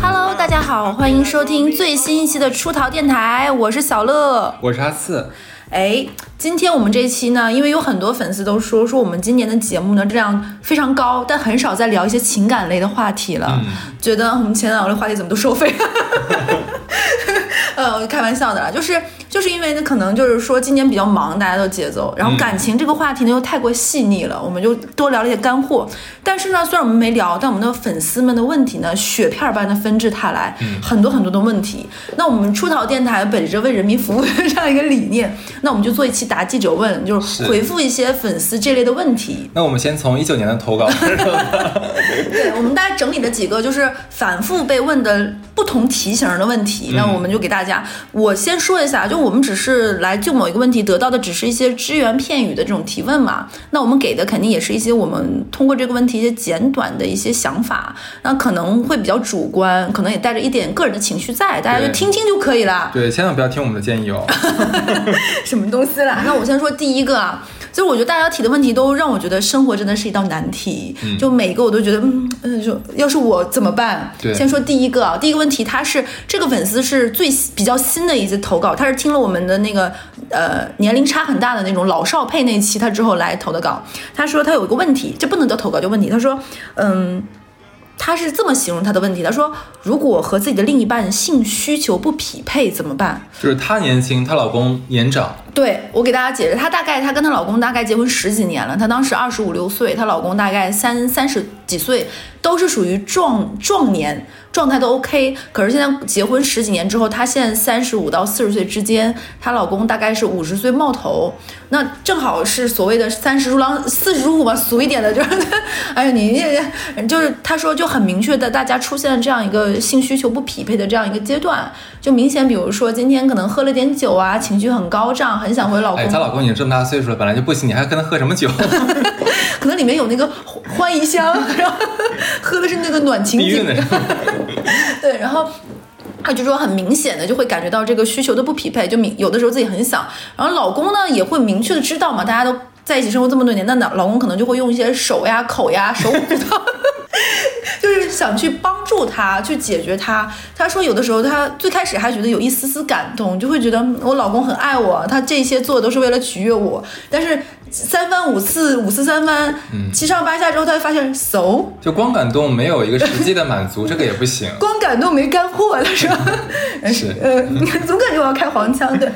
Hello，大家好，欢迎收听最新一期的出逃电台，我是小乐。我是阿次，哎，今天我们这一期呢，因为有很多粉丝都说说我们今年的节目呢质量非常高，但很少在聊一些情感类的话题了，觉得我们前两个话题怎么都收费。呃，开玩笑的啦，就是就是因为呢，可能就是说今年比较忙，大家都节奏，然后感情这个话题呢又太过细腻了，我们就多聊了一些干货。但是呢，虽然我们没聊，但我们的粉丝们的问题呢，雪片般的纷至沓来，很多很多的问题。那我们出逃电台本着为人民服务的 这样一个理念，那我们就做一期答记者问，就是是回复一些粉丝这类的问题。那我们先从一九年的投稿。对，我们大家整理了几个就是反复被问的不同题型的问题，那我们就给大家，我先说一下，就我们只是来就某一个问题得到的只是一些只言片语的这种提问嘛，那我们给的肯定也是一些我们通过这个问题一些简短的一些想法，那可能会比较主观，可能也带着一点个人的情绪在，大家就听听就可以了。对，千万不要听我们的建议哦。什么东西啦？那我先说第一个啊，就是我觉得大家提的问题都让我觉得生活真的是一道难题，就每一个我都觉得，嗯嗯，就要是我怎么办？对先说第一个啊，第一个问题，他是这个粉丝是最比较新的一次投稿，他是听了我们的那个呃年龄差很大的那种老少配那期，他之后来投的稿，他说他有一个问题，这不能叫投稿，就问题，他说，嗯。他是这么形容他的问题，他说：“如果和自己的另一半性需求不匹配怎么办？”就是她年轻，她老公年长，对我给大家解释，她大概她跟她老公大概结婚十几年了，她当时二十五六岁，她老公大概三三十几岁，都是属于壮壮年，状态都 OK。可是现在结婚十几年之后，她现在三十五到四十岁之间，她老公大概是五十岁冒头，那正好是所谓的三十如狼四十如虎嘛，俗一点的就是，哎呀你你就是她说就很明确的，大家出现了这样一个性需求不匹配的这样一个阶段，就明显比如说今天可能喝了点酒啊，情绪很高涨，很想回老公。哎，她老公已经这么大岁数了，本来就不行，你还跟他喝什么酒？可能里面有那个欢宜香，然后喝的是那个暖情景避孕的，对，然后。他就说很明显的就会感觉到这个需求的不匹配，就明有的时候自己很想，然后老公呢也会明确的知道嘛，大家都在一起生活这么多年，那老老公可能就会用一些手呀、口呀、手骨头，就是想去帮助他去解决他。他说有的时候他最开始还觉得有一丝丝感动，就会觉得嗯我老公很爱我，他这些做的都是为了取悦我，但是三番五次五次三番，七上八下之后，他会发现 so。就光感动没有一个实际的满足，这个也不行。光感动没干货，他说，是 呃，总感觉我要开黄腔，对，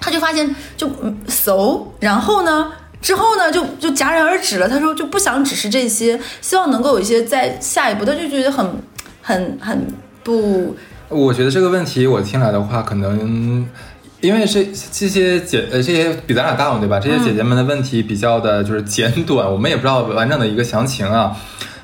他就发现就嗯熟，然后呢，之后呢就就戛然而止了。他说就不想只是这些，希望能够有一些在下一步，他就觉得很很很不我觉得这个问题我听来的话，可能因为这这些姐呃这些比咱俩大嘛，对吧？这些姐姐们的问题比较的就是简短，我们也不知道完整的一个详情啊。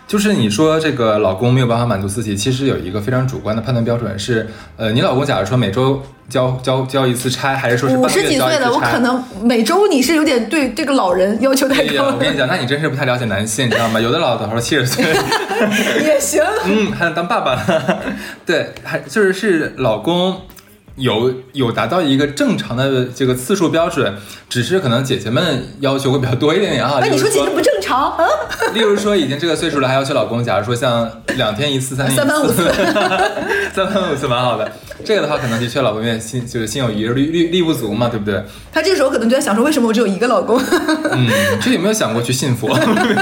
就是你说这个老公没有办法满足自己，其实有一个非常主观的判断标准是，呃，你老公假如说每周交交交一次差，还是说是五十几岁了，交一次差？我可能每周你是有点对这个老人要求太高了，我跟你讲，那你真是不太了解男性，你知道吗？有的老头七十岁，也行。嗯，还能当爸爸了。对，还就是是老公有有达到一个正常的这个次数标准，只是可能姐姐们要求会比较多一点点啊。哎，例如你说姐姐不正常啊？例如说已经这个岁数了，还要求老公，假如说像两天一次、三天一次、三番五次三番五次蛮好的。这个的话，可能的确老公有点心就是心有余而力力力不足嘛，对不对？他这个时候可能就在想说，为什么我只有一个老公？嗯，这有没有想过去信佛？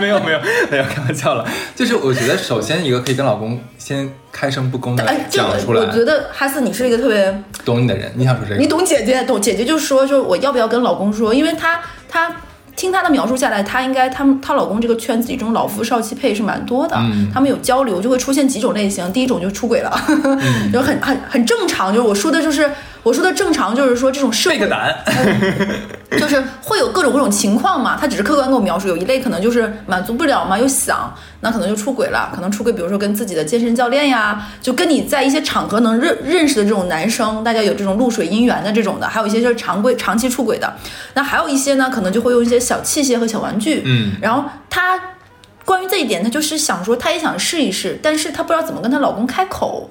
没有没有没有，开玩笑了。就是我觉得，首先一个可以跟老公先开诚布公的哎，这个讲出来，我觉得哈斯你是一个特别。懂你的人。你想说这个？你懂姐姐，懂姐姐就说说我要不要跟老公说，因为她她听她的描述下来，她应该他们她老公这个圈子里这种老夫少妻配是蛮多的，嗯。他们有交流就会出现几种类型，第一种就出轨了，嗯。就很很很正常，就是我说的就是我说的正常就是说这种社会背个胆，就是会有各种各种情况嘛，他只是客观跟我描述，有一类可能就是满足不了嘛，又想，那可能就出轨了，可能出轨，比如说跟自己的健身教练呀，就跟你在一些场合能认认识的这种男生，大家有这种露水姻缘的这种的，还有一些就是常规长期出轨的，那还有一些呢，可能就会用一些小器械和小玩具，嗯，然后他关于这一点，她就是想说，她也想试一试，但是她不知道怎么跟她老公开口。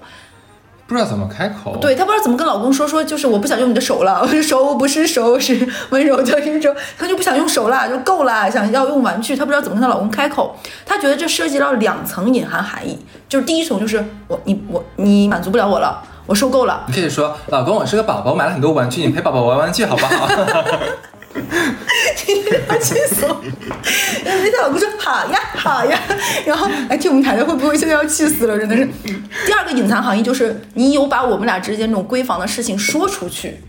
不知道怎么开口。对她不知道怎么跟老公说，说就是我不想用你的手了，我的手不是手，是温柔的一种，她就不想用手了，就够了，想要用玩具，她不知道怎么跟她老公开口，她觉得这涉及到两层隐含含义，就是第一层就是我你我你满足不了我了，我受够了，你可以说，老公，我是个宝宝，我买了很多玩具，你陪宝宝玩玩具好不好？要气死我！那老公说好呀好呀，然后来，听我们台的会不会现在要气死了？真的是。第二个隐藏含义就是你有把我们俩之间这种闺房的事情说出去。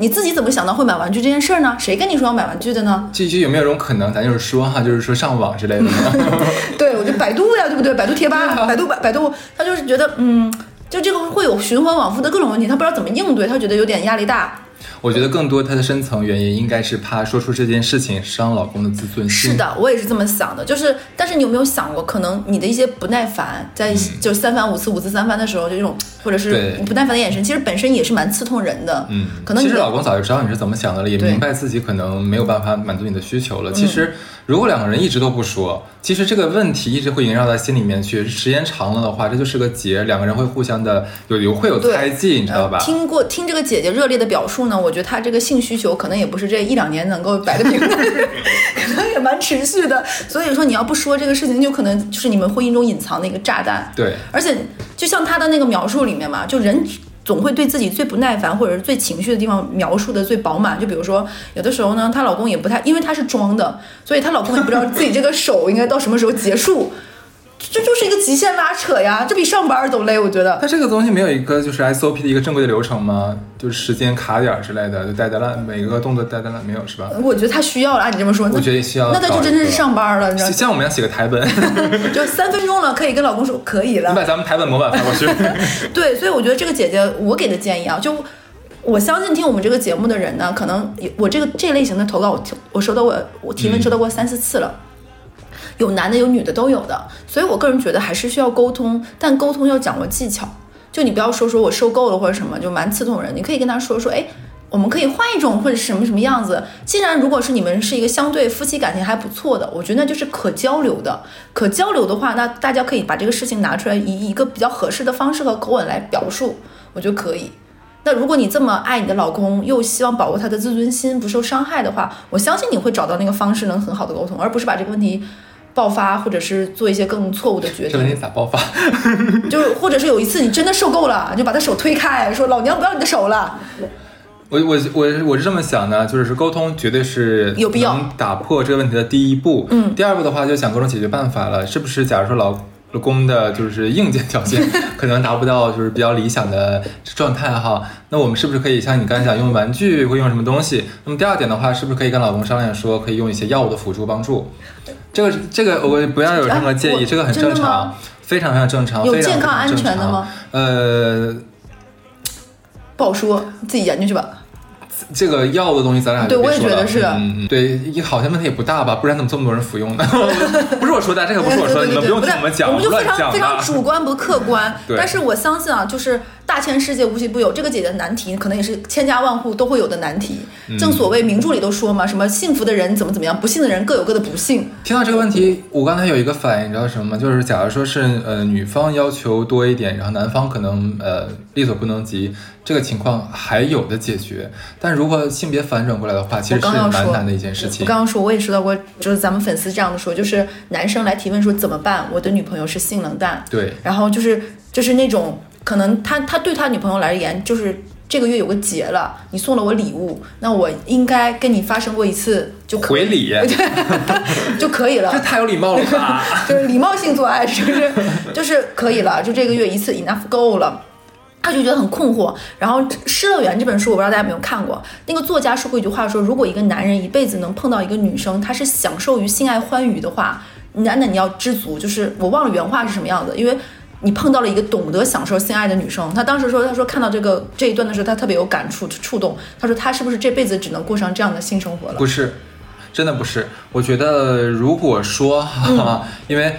你自己怎么想到会买玩具这件事儿呢？谁跟你说要买玩具的呢？这就有没有种可能，咱就是说哈，就是说上网之类的呢？对，我就百度呀，对不对？百度贴吧，百度百百度，他就是觉得嗯，就这个会有循环往复的各种问题，他不知道怎么应对，他觉得有点压力大。我觉得更多他的深层原因应该是怕说出这件事情伤老公的自尊心。是的，我也是这么想的。就是，但是你有没有想过，可能你的一些不耐烦，在就三番五次、五次三番的时候，就这种或者是不耐烦的眼神，其实本身也是蛮刺痛人的。嗯，可能其实老公早就知道你是怎么想的了，也明白自己可能没有办法满足你的需求了。其实。如果两个人一直都不说，其实这个问题一直会萦绕在心里面去。时间长了的话，这就是个结，两个人会互相的有有会有猜忌，你知道吧？听过听这个姐姐热烈的表述呢，我觉得他这个性需求可能也不是这一两年能够摆得平的，可能也蛮持续的。所以说你要不说这个事情，就可能就是你们婚姻中隐藏的一个炸弹。对，而且就像她的那个描述里面嘛，就人。总会对自己最不耐烦或者是最情绪的地方描述的最饱满，就比如说有的时候呢，她老公也不太，因为她是装的，所以她老公也不知道自己这个手应该到什么时候结束。这就是一个极限拉扯呀，这比上班都累，我觉得。它这个东西没有一个就是 SOP 的一个正规的流程吗？就是时间卡点之类的，就带带烂，每个动作带带烂，没有是吧？我觉得他需要了，按你这么说，我觉得需要。那他就真的是上班了，你知道吗像我们要写个台本，就三分钟了，可以跟老公说可以了。你把咱们台本模板发过去。对，所以我觉得这个姐姐，我给的建议啊，就我相信听我们这个节目的人呢，可能我这个这类型的投稿，我我收到过，我提问收到过三四次了。有男的有女的都有的，所以我个人觉得还是需要沟通，但沟通要掌握技巧。就你不要说说我受够了或者什么，就蛮刺痛人。你可以跟他说说，哎，我们可以换一种或者什么什么样子。既然如果是你们是一个相对夫妻感情还不错的，我觉得那就是可交流的。可交流的话，那大家可以把这个事情拿出来，以一个比较合适的方式和口吻来表述，我觉得可以。那如果你这么爱你的老公，又希望保护他的自尊心不受伤害的话，我相信你会找到那个方式，能很好的沟通，而不是把这个问题。爆发，或者是做一些更错误的决定。咋爆发？就是，或者是有一次你真的受够了，就把他手推开，说老娘不要你的手了。我我我我是这么想的，就是沟通绝对是有必要打破这个问题的第一步。嗯，第二步的话就想各种解决办法了，是不是？假如说老。老公的就是硬件条件 可能达不到，就是比较理想的状态哈。那我们是不是可以像你刚才讲用玩具，会用什么东西？那么第二点的话，是不是可以跟老公商量说，可以用一些药物的辅助帮助？这个这个我不要有任何介意，这个很正常，非常非常正常，有健康安全的吗？呃，不好说，自己研究去吧。这个药的东西，咱俩对我也觉得是，嗯嗯，对，好像问题也不大吧？不然怎么这么多人服用呢？不是我说的，这个不是我说的，你们不用听我们讲，我们就非常非常 主观不客观。但是我相信啊，就是大千世界无奇不有，这个姐姐的难题可能也是千家万户都会有的难题。正所谓名著里都说嘛，什么幸福的人怎么怎么样，不幸的人各有各的不幸。听到这个问题，我刚才有一个反应，你知道什么吗？就是假如说是呃女方要求多一点，然后男方可能呃力所不能及。这个情况还有的解决，但如果性别反转过来的话，其实是蛮难的一件事情。我刚刚说，我也收到过，就是咱们粉丝这样的说，就是男生来提问说怎么办？我的女朋友是性冷淡，对，然后就是就是那种可能他他对他女朋友而言，就是这个月有个节了，你送了我礼物，那我应该跟你发生过一次就可回礼，就可以了。这太有礼貌了吧？就是礼貌性做爱，是不是？就是可以了，就这个月一次 enough 够了。他就觉得很困惑，然后《失乐园》这本书我不知道大家有没有看过。那个作家说过一句话，说如果一个男人一辈子能碰到一个女生，他是享受于性爱欢愉的话，男的你要知足。就是我忘了原话是什么样子，因为你碰到了一个懂得享受性爱的女生。她当时说，她说看到这个这一段的时候，她特别有感触触动。她说她是不是这辈子只能过上这样的性生活了？不是，真的不是。我觉得如果说哈，因为。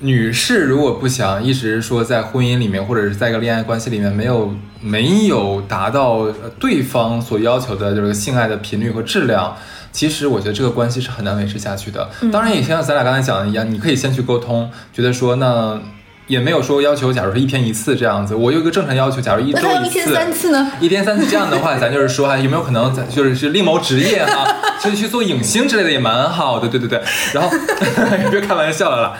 女士如果不想一直说在婚姻里面，或者是在一个恋爱关系里面没有没有达到对方所要求的就是性爱的频率和质量，其实我觉得这个关系是很难维持下去的。当然也像咱俩刚才讲的一样，你可以先去沟通，觉得说那也没有说要求，假如说一天一次这样子。我有一个正常要求，假如一周那他要一天次，三次呢？一天三次这样的话，咱就是说啊，有没有可能咱就是是另谋职业哈、就去做影星之类的也蛮好的，对对对。然后 别开玩笑了啦，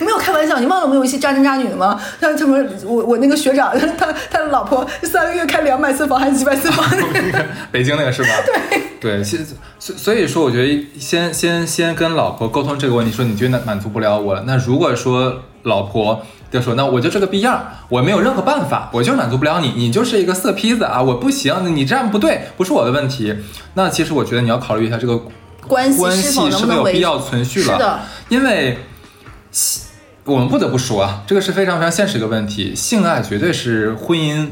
没有开玩笑，你忘了我们有一些渣男渣女的吗？像什么我我那个学长，他他的老婆三个月开两百次房还是几百次房？北京那个是吧？对对，现所所以说，我觉得先先先跟老婆沟通这个问题，说你觉得满足不了我，那如果说老婆就说，那我就这个逼样，我没有任何办法，我就满足不了你，你就是一个色坯子啊，我不行，你这样不对，不是我的问题。那其实我觉得你要考虑一下这个关系关是否系是能不能维否有必要存续了？是的，因为性我们不得不说啊，这个是非常非常现实的问题，性爱绝对是婚姻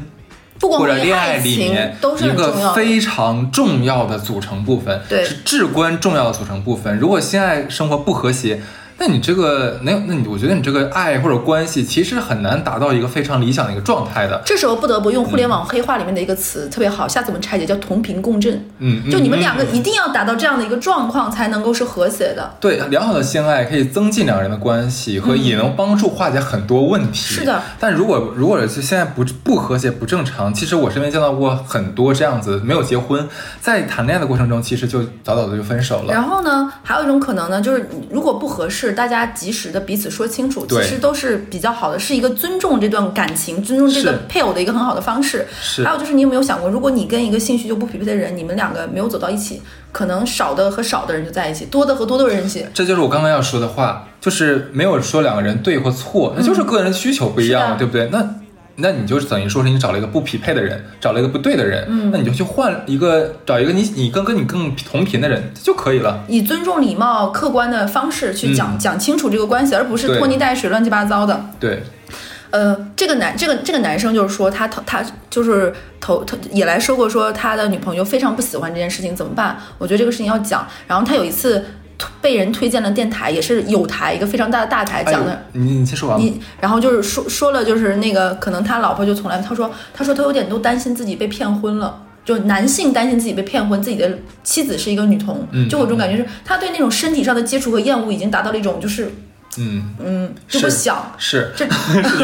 不光或者恋爱里面都是一。个非常重要的组成部分，对是至关重要的组成部分。如果性爱生活不和谐，那你这个没有，那你我觉得你这个爱或者关系其实很难达到一个非常理想的一个状态的。这时候不得不用互联网黑话里面的一个词，特别好，下次我们拆解叫同频共振。嗯，嗯就你们两个嗯一定要达到这样的一个状况，才能够是和谐的。对良好的性爱可以增进两个人的关系，和也能帮助化解很多问题。是的，但如果如果是现在不不和谐不正常，其实我身边见到过很多这样子没有结婚，在谈恋爱的过程中，其实就早早的就分手了。然后呢，还有一种可能呢，就是如果不合适，大家及时的彼此说清楚，其实都是比较好的，是一个尊重这段感情、尊重这个配偶的一个很好的方式。是还有就是，你有没有想过，如果你跟一个兴趣就不匹配的人，你们两个没有走到一起，可能少的和少的人就在一起，多的和多的人一起。这就是我刚刚要说的话，就是没有说两个人对或错，那就是个人需求不一样，对不对？那那你就等于说是你找了一个不匹配的人，找了一个不对的人，嗯那你就去换一个找一个你你更跟你更同频的人就可以了。以尊重、礼貌、客观的方式去讲、嗯讲清楚这个关系，而不是拖泥带水、乱七八糟的。对，呃，这个男这个这个男生就是说他头他就是头头也来说过，说他的女朋友非常不喜欢这件事情，怎么办？我觉得这个事情要讲。然后他有一次推被人推荐了电台，也是有台一个非常大的大台讲的。哎你你先说完。你然后就是说说了，就是那个可能他老婆就从来他说他说他有点都担心自己被骗婚了。就男性担心自己被骗婚，自己的妻子是一个女童，嗯就有种感觉是，他对那种身体上的接触和厌恶已经达到了一种，就是嗯，嗯就不是想，是这，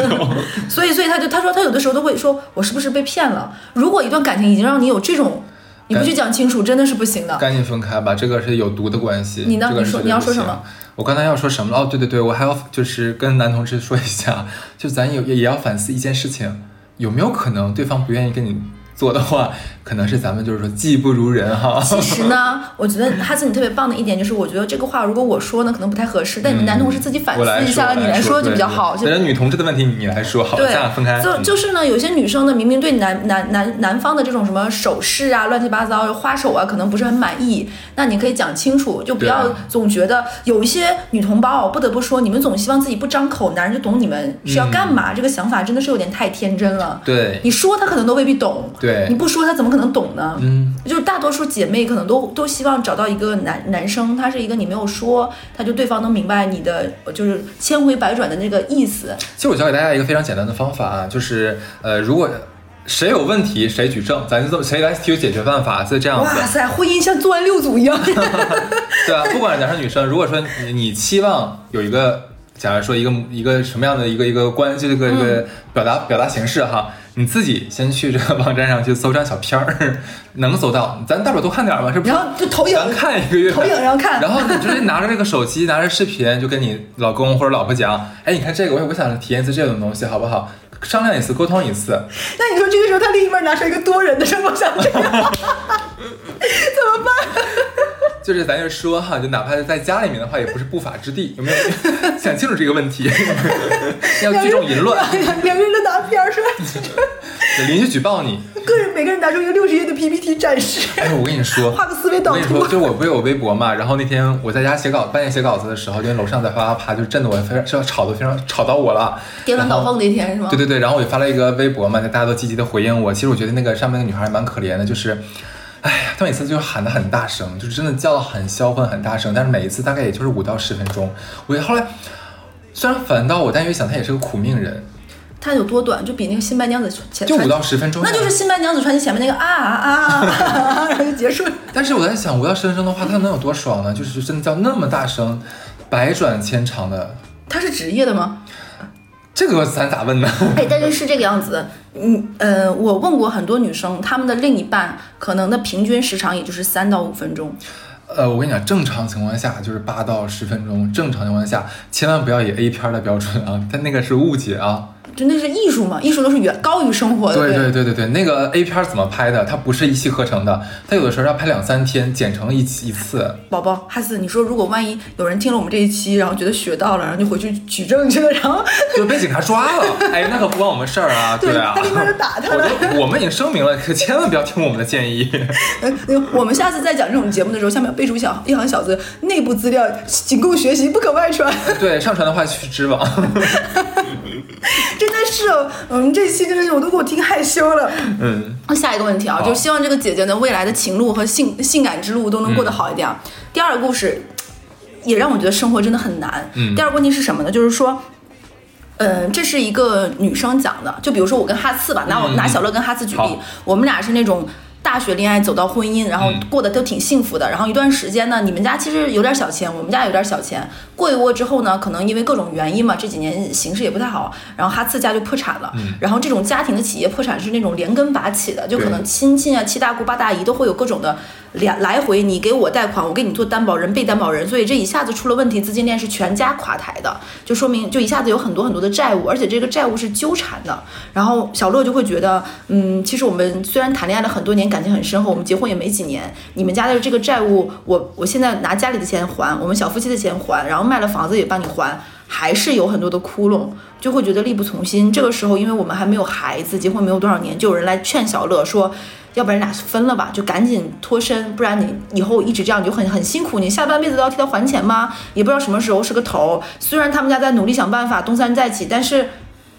所以所以他就他说他有的时候都会说，我是不是被骗了？如果一段感情已经让你有这种，你不去讲清楚，真的是不行的。赶紧分开吧，这个是有毒的关系。你呢这个你说你要说什么？我刚才要说什么了？哦，对对对，我还要就是跟男同志说一下，就咱有也也要反思一件事情，有没有可能对方不愿意跟你做的话，可能是咱们就是说技不如人哈。其实呢，我觉得哈斯你特别棒的一点就是，我觉得这个话如果我说呢，可能不太合适，但你们男同事自己反思一下，说，你来说就比较好。就对对对女同志的问题你来说好，对咱俩分开。就嗯就是呢，有些女生呢，明明对男男男男方的这种什么首饰啊、乱七八糟花手啊，可能不是很满意，那你可以讲清楚，就不要总觉得有一些女同胞，不得不说，你们总希望自己不张口，男人就懂你们是要干嘛，这个想法真的是有点太天真了。对你说他可能都未必懂，对你不说他怎么可能懂呢？嗯，就是大多数姐妹可能都都希望找到一个男男生，他是一个你没有说，他就对方能明白你的就是千回百转的那个意思。其实我教给大家一个非常简单的方法啊，就是呃，如果谁有问题谁举证，咱就这么谁来提出解决办法，就这样子。哇塞，婚姻像做完六组一样。对啊，不管是男生女生，如果说你你期望有一个，假如说一个一个什么样的一个一个关，就这个一嗯个表达、表达形式哈，你自己先去这个网站上去搜张小片儿，能搜到，咱大不了多看点儿嘛，是不是？然后就投影咱看一个月，投影然后看然后你就是拿着这个手机，拿着视频，就跟你老公或者老婆讲，哎，你看这个，我我想体验一次这种东西，好不好？商量一次，沟通一次，那你说这个时候他另一半拿出一个多人的生活想这样，怎么办？就是咱就说哈，就哪怕是在家里面的话，也不是不法之地，有没有 想清楚这个问题？要聚众淫乱，两两个人都拿片儿是吧？邻居举报你。个人每个人拿出一个六十页的 PPT 展示，哎，我跟你说，画个思维导图我跟你说，。就我不是有微博嘛，然后那天我在家写稿，半夜写稿子的时候，因为楼上在啪啪啪，就震得我非常，这吵得非常吵到我了。颠鸾倒凤那天是吗？对对对，然后我就发了一个微博嘛，大家都积极的回应我。其实我觉得那个上面那个女孩蛮可怜的，就是，哎呀，他每次就喊的很大声，就是真的叫的很销魂、很大声，但是每一次大概也就是五到十分钟。我后来虽然烦到我，但越想他也是个苦命人，他有多短？就比那个新白娘子前就五到十分钟，那就是新白娘子传奇前面那个啊啊啊啊啊，然后就结束了。但是我在想，五到十分钟的话，他能有多爽呢？就是真的叫那么大声，百转千长的。他是职业的吗？这个咱咋问呢？哎，但是是这个样子的，嗯呃，我问过很多女生，她们的另一半可能的平均时长也就是三到五分钟。呃，我跟你讲，正常情况下就是八到十分钟，正常情况下千万不要以 A 片的标准啊，但那个是误解啊。就那是艺术嘛，艺术都是远高于生活的。对对对对对对，那个 A 片怎么拍的？它不是一气呵成的，它有的时候要拍两三天，剪成一期一次。宝宝，哈斯，你说如果万一有人听了我们这一期，然后觉得学到了，然后就回去举证去了，然后 就被警察抓了，哎，那可不关我们事儿啊，对啊。他立马就打他我了。都我们已经声明了，可千万不要听我们的建议。呃我们下次再讲这种节目的时候，下面要备注一小一行小字：内部资料仅供学习，不可外传。对，上传的话去知网。真的是哦，我们这期真的是我都给我听害羞了。嗯，下一个问题啊，就希望这个姐姐呢未来的情路和性性感之路都能过得好一点。第二个故事也让我觉得生活真的很难。嗯第二个问题是什么呢？就是说。嗯，这是一个女生讲的，就比如说我跟哈次吧，拿我、嗯拿小乐跟哈次举例好，我们俩是那种大学恋爱走到婚姻，然后嗯过得都挺幸福的。然后一段时间呢，你们家其实有点小钱，我们家有点小钱。过一过之后呢，可能因为各种原因嘛，这几年形势也不太好，然后哈次家就破产了。嗯然后这种家庭的企业破产是那种连根拔起的，就可能亲戚啊、七大姑八大姨都会有各种的来来回，你给我贷款，我给你做担保人、被担保人，所以这一下子出了问题，资金链是全家垮台的，就说明就一下子有很多很多的债务，而且这个债务是纠缠的。然后小乐就会觉得，嗯，其实我们虽然谈恋爱了很多年，感情很深厚，我们结婚也没几年，你们家的这个债务，我我现在拿家里的钱还，我们小夫妻的钱还，然后卖了房子也帮你还。还是有很多的窟窿，就会觉得力不从心。这个时候，因为我们还没有孩子，结婚没有多少年，就有人来劝小乐说，要不然你俩分了吧，就赶紧脱身，不然你以后一直这样你就很很辛苦，你下半辈子都要替他还钱吗？也不知道什么时候是个头。虽然他们家在努力想办法东山再起，但是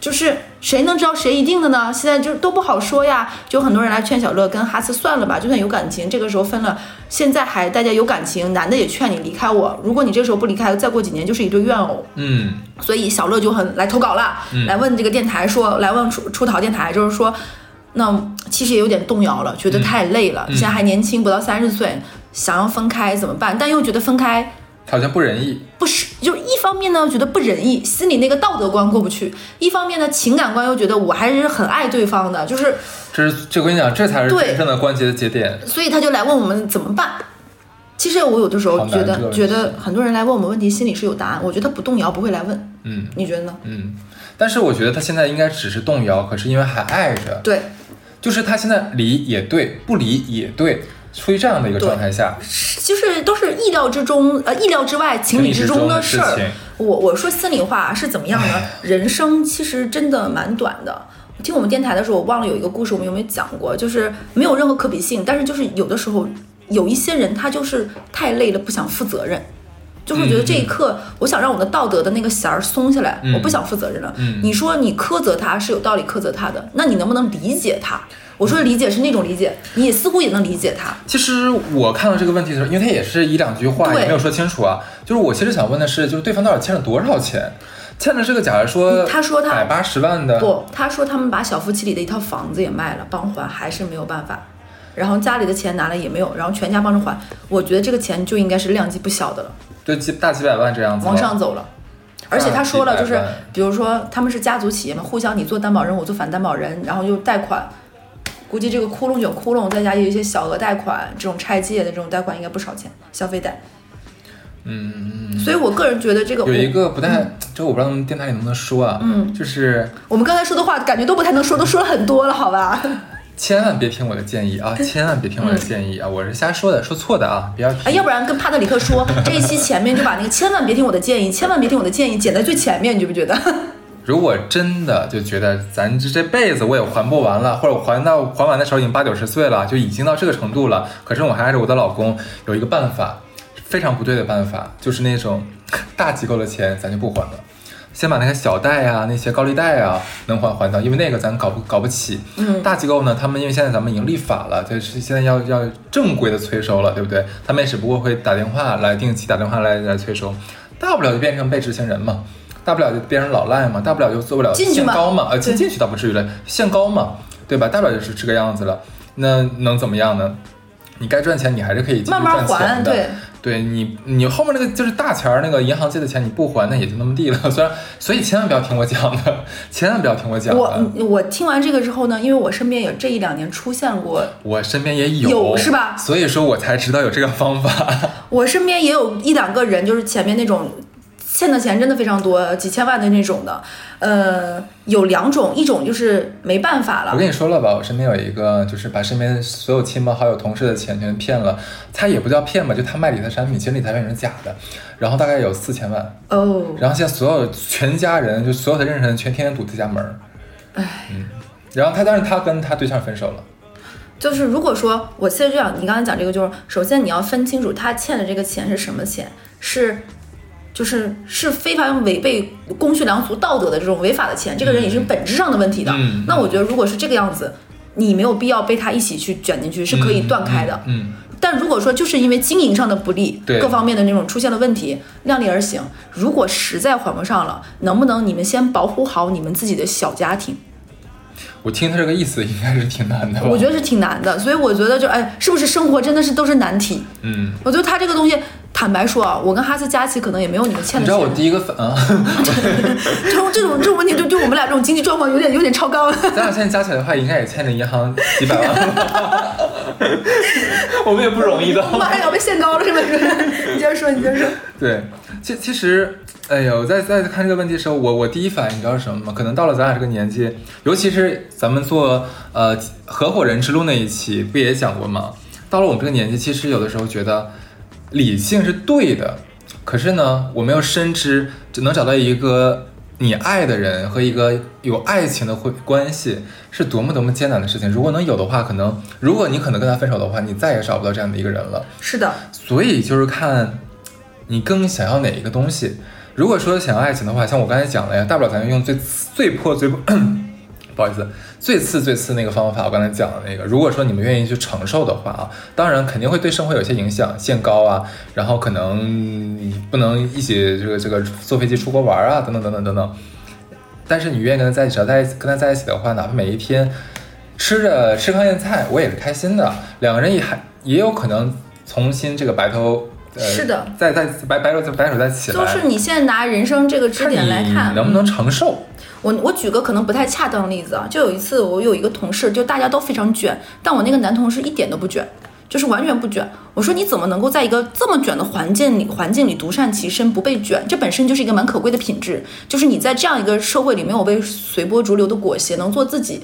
就是谁能知道谁一定的呢？现在就都不好说呀。就很多人来劝小乐跟哈斯算了吧，就算有感情，这个时候分了，现在还大家有感情，男的也劝你离开我。如果你这时候不离开，再过几年就是一对怨偶。嗯，所以小乐就很来投稿了，嗯来问这个电台说，来问出出逃电台，就是说，那其实也有点动摇了，觉得太累了，嗯现在还年轻，不到三十岁，想要分开怎么办？但又觉得分开好像不仁义。不是，就是一方面呢觉得不仁义，心里那个道德观过不去；一方面呢情感观又觉得我还是很爱对方的，就是这是这我跟你讲，这才是对真正的关节的节点。所以他就来问我们怎么办。其实我有的时候觉得，觉得很多人来问我们问题，心里是有答案。我觉得他不动摇不会来问，嗯你觉得呢？嗯，但是我觉得他现在应该只是动摇，可是因为还爱着，对，就是他现在离也对，不离也对，处于这样的一个状态下，就是都是意料之中，呃，意料之外，情理之中的事儿。我我说心里话是怎么样呢？人生其实真的蛮短的。听我们电台的时候，我忘了有一个故事，我们有没有讲过？就是没有任何可比性，但是就是有的时候有一些人他就是太累了，不想负责任。就会觉得这一刻，我想让我的道德的那个弦儿松下来，嗯我不想负责任了。嗯你说你苛责他是有道理苛责他的，那你能不能理解他？我说的理解是那种理解，你也似乎也能理解他。其实我看到这个问题的时候，因为他也是一两句话对也没有说清楚啊，就是我其实想问的是，就是对方到底欠了多少钱？欠的这个，假如说他说他百八十万的，不，他说他们把小夫妻里的一套房子也卖了，帮还还是没有办法，然后家里的钱拿了也没有，然后全家帮着还。我觉得这个钱就应该是量级不小的了，就几大几百万这样子，往上走了。而且他说了，就是比如说他们是家族企业嘛，互相你做担保人，我做反担保人，然后又贷款，估计这个窟窿有窟窿，再加有一些小额贷款，这种拆借的这种贷款应该不少钱，消费贷。嗯，所以我个人觉得这个有一个不太，嗯这个我不知道电台里能不能说啊，嗯，就是我们刚才说的话感觉都不太能说，都说了很多了，好吧？千万别听我的建议啊，千万别听我的建议啊，我是瞎说的，说错的啊，不要听。哎，要不然跟帕特里克说，这一期前面就把那个千万别听我的建议，千万别听我的建议剪在最前面，你觉不觉得？如果真的就觉得咱这这辈子我也还不完了，或者我还到还完的时候已经八九十岁了，就已经到这个程度了，可是我还爱着我的老公，有一个办法，非常不对的办法，就是那种大机构的钱咱就不还了。先把那个小贷啊，那些高利贷啊，能还还到，因为那个咱搞不搞不起。嗯大机构呢，他们因为现在咱们已经立法了，就是现在要要正规的催收了，对不对？他们也只不过会打电话来定期打电话来来催收，大不了就变成被执行人嘛，大不了就变成老赖嘛，大不了就做不了进去嘛限高嘛，呃，进进去倒不至于了，限高嘛，对吧？大不了就是这个样子了，那能怎么样呢？你该赚钱，你还是可以继续慢慢赚钱的。还对对你，你后面那个就是大钱儿，那个银行借的钱你不还，那也就那么地了。虽然，所以千万不要听我讲的，千万不要听我讲的。我我听完这个之后呢，因为我身边有这一两年出现过，我身边也有，有是吧？所以说我才知道有这个方法。我身边也有一两个人，就是前面那种。欠的钱真的非常多，几千万的那种的，呃，有两种，一种就是没办法了。我跟你说了吧，我身边有一个，就是把身边所有亲朋好友、同事的钱全骗了。他也不叫骗吧，就他卖理财产品，其实理财产品是假的。然后大概有四千万哦。然后现在所有全家人，就所有的认识人，全天天堵他家门儿。唉，嗯。然后他，但是他跟他对象分手了。就是如果说我现在这样，你刚才讲这个，就是首先你要分清楚他欠的这个钱是什么钱，是。就是是非常违背公序良俗、道德的这种违法的钱，这个人也是本质上的问题的。那我觉得，如果是这个样子，你没有必要被他一起去卷进去，是可以断开的。嗯。但如果说就是因为经营上的不利，各方面的那种出现了问题，量力而行。如果实在还不上了，能不能你们先保护好你们自己的小家庭？我听他这个意思，应该是挺难的。我觉得是挺难的，所以我觉得就哎，是不是生活真的是都是难题？嗯，我觉得他这个东西，坦白说啊，我跟哈斯加起可能也没有你们欠的。你知道我第一个反啊，这种这种这种问题，就就我们俩这种经济状况有点有点超纲。咱俩现在加起来的话，应该也欠着银行几百万。我们也不容易的。马上要被限高了，是不是？你接着说，你接着说。对，其其实。哎呀，我在在看这个问题的时候，我我第一反应你知道是什么吗？可能到了咱俩这个年纪，尤其是咱们做呃合伙人之路那一期，不也讲过吗？到了我们这个年纪，其实有的时候觉得理性是对的，可是呢，我们要深知，只能找到一个你爱的人和一个有爱情的会关系，是多么多么艰难的事情。如果能有的话，可能如果你可能跟他分手的话，你再也找不到这样的一个人了。是的，所以就是看你更想要哪一个东西。如果说想要爱情的话，像我刚才讲了呀，大不了咱就用最最破最 不好意思最次最次那个方法。我刚才讲的那个，如果说你们愿意去承受的话啊，当然肯定会对生活有些影响，限高啊，然后可能不能一起这个这个坐飞机出国玩啊，等等等等等等。但是你愿意跟他在一起，只要在一起跟他在一起的话，哪怕每一天吃着吃糠咽菜，我也是开心的。两个人也还也有可能重新这个白头。是的，再再白白手白手再起来，就是你现在拿人生这个支点来看，能不能承受？我我举个可能不太恰当的例子啊，就有一次我有一个同事，就大家都非常卷，但我那个男同事一点都不卷，就是完全不卷。我说你怎么能够在一个这么卷的环境里环境里独善其身不被卷？这本身就是一个蛮可贵的品质，就是你在这样一个社会里没有被随波逐流的裹挟，能做自己。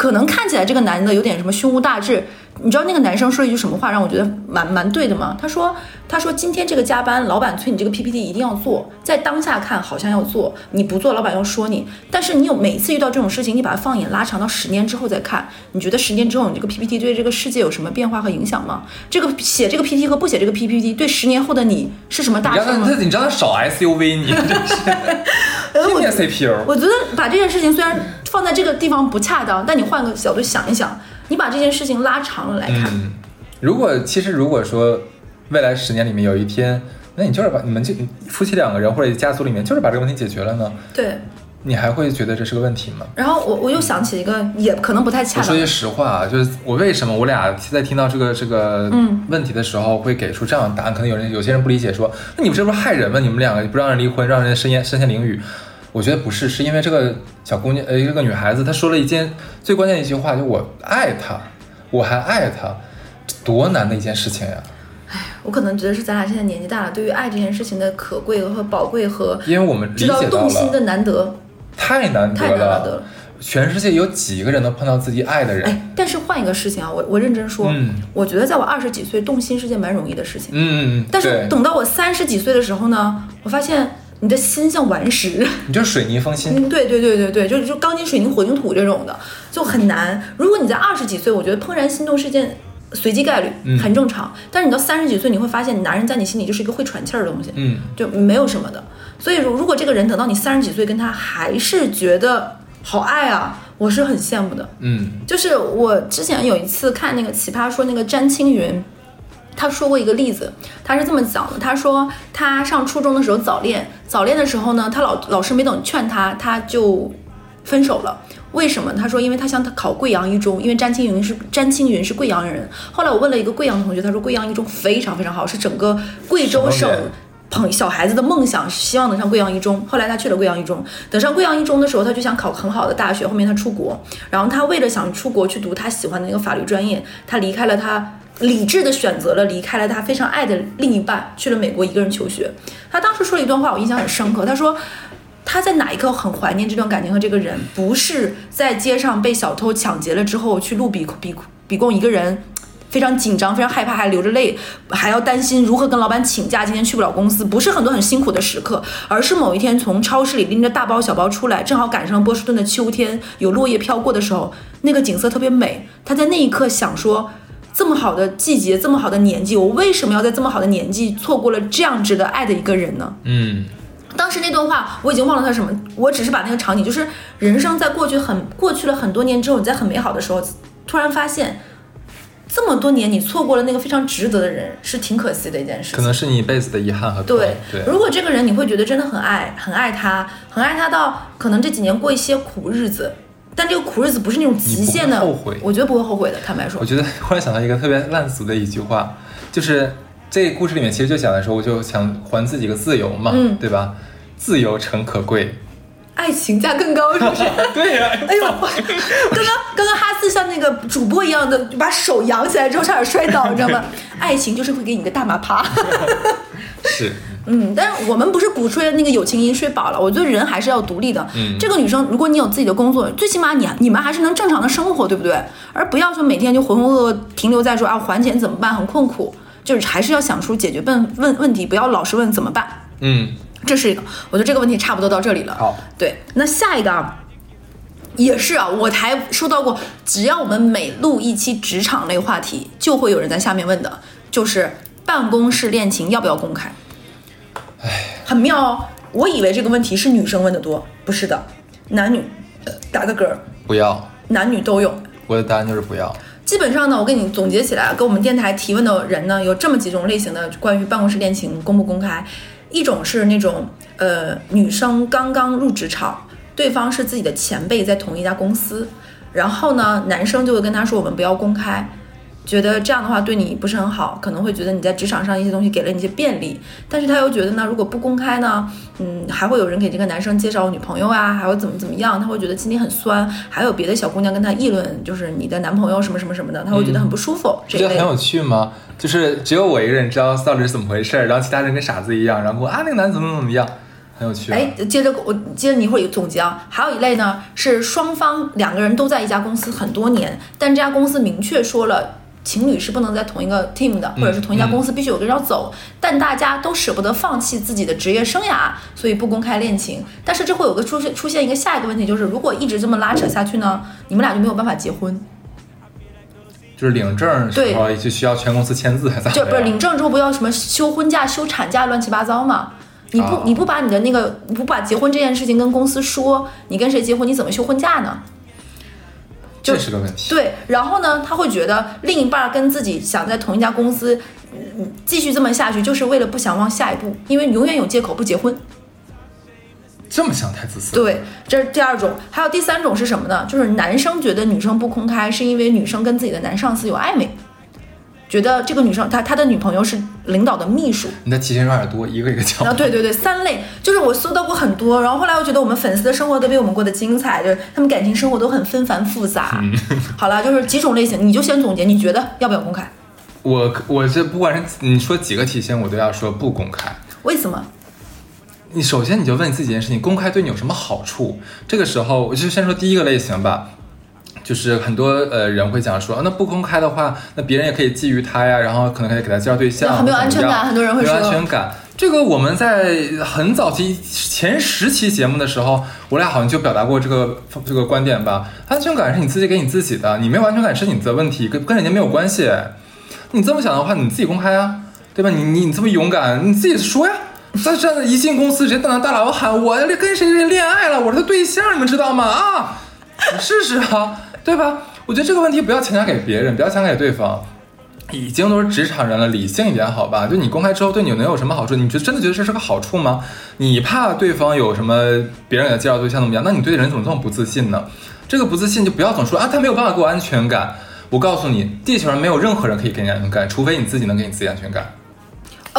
可能看起来这个男的有点什么胸无大志，你知道那个男生说一句什么话让我觉得蛮蛮对的吗？他说：“他说今天这个加班，老板催你这个 PPT 一定要做，在当下看好像要做，你不做，老板要说你。但是你有每次遇到这种事情，你把它放眼拉长到十年之后再看，你觉得十年之后你这个 PPT 对这个世界有什么变化和影响吗？这个写这个 PPT 和不写这个 PPT 对十年后的你是什么大事吗？你你知道少 SUV 你真是，天天 CPU。我觉得把这件事情虽然。放在这个地方不恰当，但你换个角度想一想，你把这件事情拉长了来看。嗯，如果其实如果说未来十年里面有一天，那你就是把你们就夫妻两个人或者家族里面就是把这个问题解决了呢？对，你还会觉得这是个问题吗？然后我我又想起一个，也可能不太恰当。我说句实话啊，就是我为什么我俩在听到这个这个问题的时候会给出这样的答案？可能有人有些人不理解，说那你们这不是害人吗？你们两个不让人离婚，让人身陷身陷囹圄。我觉得不是，是因为这个小姑娘，呃，这个女孩子，她说了一件最关键的一句话，就我爱她，我还爱她，多难的一件事情呀！哎，我可能觉得是咱俩现在年纪大了，对于爱这件事情的可贵和宝贵和，因为我们知道动心的难得，太难得了，全世界有几个人能碰到自己爱的人？哎，但是换一个事情啊，我我认真说，嗯，我觉得在我二十几岁动心是件蛮容易的事情，嗯嗯嗯，但是等到我三十几岁的时候呢，我发现。你的心像顽石，你就水泥封心。嗯，对对对对对，就就钢筋水泥混凝土这种的就很难。如果你在二十几岁，我觉得怦然心动是件随机概率，很正常。但是你到三十几岁，你会发现男人在你心里就是一个会喘气儿的东西，嗯，就没有什么的。所以说，如果这个人等到你三十几岁跟他还是觉得好爱啊，我是很羡慕的。嗯，就是我之前有一次看那个奇葩说那个詹青云。他说过一个例子，他是这么讲的：他说他上初中的时候早恋，早恋的时候呢，他老老师没等劝他，他就分手了。为什么？他说，因为他想考贵阳一中，因为詹青云是詹青云是贵阳人。后来我问了一个贵阳的同学，他说贵阳一中非常非常好，是整个贵州省朋小孩子的梦想，希望能上贵阳一中。后来他去了贵阳一中，等上贵阳一中的时候，他就想考很好的大学。后面他出国，然后他为了想出国去读他喜欢的那个法律专业，他离开了他理智的选择了离开了他非常爱的另一半，去了美国一个人求学。他当时说了一段话，我印象很深刻。他说。他在哪一刻很怀念这段感情和这个人？不是在街上被小偷抢劫了之后去录比比比供一个人，非常紧张、非常害怕，还流着泪，还要担心如何跟老板请假，今天去不了公司。不是很多很辛苦的时刻，而是某一天从超市里拎着大包小包出来，正好赶上波士顿的秋天，有落叶飘过的时候，那个景色特别美。他在那一刻想说：这么好的季节，这么好的年纪，我为什么要在这么好的年纪错过了这样值得爱的一个人呢？嗯。当时那段话我已经忘了他什么，我只是把那个场景，就是人生在过去很过去了很多年之后，你在很美好的时候，突然发现这么多年你错过了那个非常值得的人，是挺可惜的一件事。可能是你一辈子的遗憾和对对。如果这个人你会觉得真的很爱，很爱他，很爱他到可能这几年过一些苦日子，但这个苦日子不是那种极限的后悔，我觉得不会后悔的。坦白说，我觉得忽然想到一个特别烂俗的一句话，就是这故事里面其实就讲的时候，我就想还自己个自由嘛，对吧？自由诚可贵，爱情价更高，是不是？对呀。哎呦，刚刚刚刚哈斯像那个主播一样的，把手扬起来之后差点摔倒，你知道吗？爱情就是会给你个大马趴。是。嗯，但是我们不是鼓吹那个有情音睡饱了，我觉得人还是要独立的。嗯。这个女生，如果你有自己的工作，最起码你你们还是能正常的生活，对不对？而不要说每天就浑浑噩噩停留在说啊还钱怎么办，很困苦，就是还是要想出解决问问问题，不要老是问怎么办。嗯。这是一个，我觉得这个问题差不多到这里了。好，对，那下一个啊，也是啊，我才收到过，只要我们每录一期职场类话题，就会有人在下面问的，就是办公室恋情要不要公开？哎，很妙哦，我以为这个问题是女生问的多，不是的，男女打个嗝，不要，男女都有。我的答案就是不要。基本上呢，我给你总结起来，跟我们电台提问的人呢，有这么几种类型的关于办公室恋情公不公开。一种是那种，呃，女生刚刚入职场，对方是自己的前辈，在同一家公司，然后呢，男生就会跟他说，我们不要公开，觉得这样的话对你不是很好，可能会觉得你在职场上一些东西给了你一些便利，但是他又觉得呢，如果不公开呢，嗯，还会有人给这个男生介绍女朋友啊，还会怎么怎么样，他会觉得心里很酸，还有别的小姑娘跟他议论，就是你的男朋友什么什么什么的，他会觉得很不舒服。觉得很有趣吗？就是只有我一个人知道到底是怎么回事，然后其他人跟傻子一样，然后啊那个男的怎么怎么样，很有趣。哎，接着我接着你一会儿总结啊。还有一类呢，是双方两个人都在一家公司很多年，但这家公司明确说了情侣是不能在同一个 team 的，或者是同一家公司必须有个人要走，但大家都舍不得放弃自己的职业生涯，所以不公开恋情。但是这会有个出现出现一个下一个问题，就是如果一直这么拉扯下去呢，你们俩就没有办法结婚。就是领证时候就需要全公司签字，还咋？就不是领证之后不要什么休婚假、休产假，乱七八糟嘛？你不你不把你的那个不把结婚这件事情跟公司说，你跟谁结婚，你怎么休婚假呢？这是个问题。对，然后呢，他会觉得另一半跟自己想在同一家公司，嗯，继续这么下去，就是为了不想往下一步，因为永远有借口不结婚。这么想太自私。对，这是第二种，还有第三种是什么呢？就是男生觉得女生不公开，是因为女生跟自己的男上司有暧昧，觉得这个女生她她的女朋友是领导的秘书。你的提醒有点多，一个一个讲。啊，对对对，三类，就是我搜到过很多，然后后来我觉得我们粉丝的生活都比我们过得精彩，就是他们感情生活都很纷繁复杂。好了，就是几种类型，你就先总结，你觉得要不要公开？我我这不管是你说几个体型，我都要说不公开。为什么？你首先你就问你自己一件事情：公开对你有什么好处？这个时候，我就先说第一个类型吧，就是很多呃人会讲说，那不公开的话，那别人也可以觊觎他呀，然后可能可以给他介绍对象，很没有安全感。很多人会说没有安全感。这个我们在很早期前十期节目的时候，我俩好像就表达过这个这个观点吧。安全感是你自己给你自己的，你没有安全感是你的问题，跟跟人家没有关系。你这么想的话，你自己公开啊，对吧？你你你这么勇敢，你自己说呀。在这样一进公司，直接瞪着大喇叭喊：“我跟谁谁恋爱了？我是他对象，你们知道吗？啊，你试试啊，对吧？我觉得这个问题不要强加给别人，不要强加给对方。已经都是职场人了，理性一点好吧？就你公开之后，对你能有什么好处？你觉得真的觉得这是个好处吗？你怕对方有什么别人给他介绍对象怎么样？那你对人怎么这么不自信呢？这个不自信就不要总说啊，他没有办法给我安全感。我告诉你，地球上没有任何人可以给你安全感，除非你自己能给你自己安全感。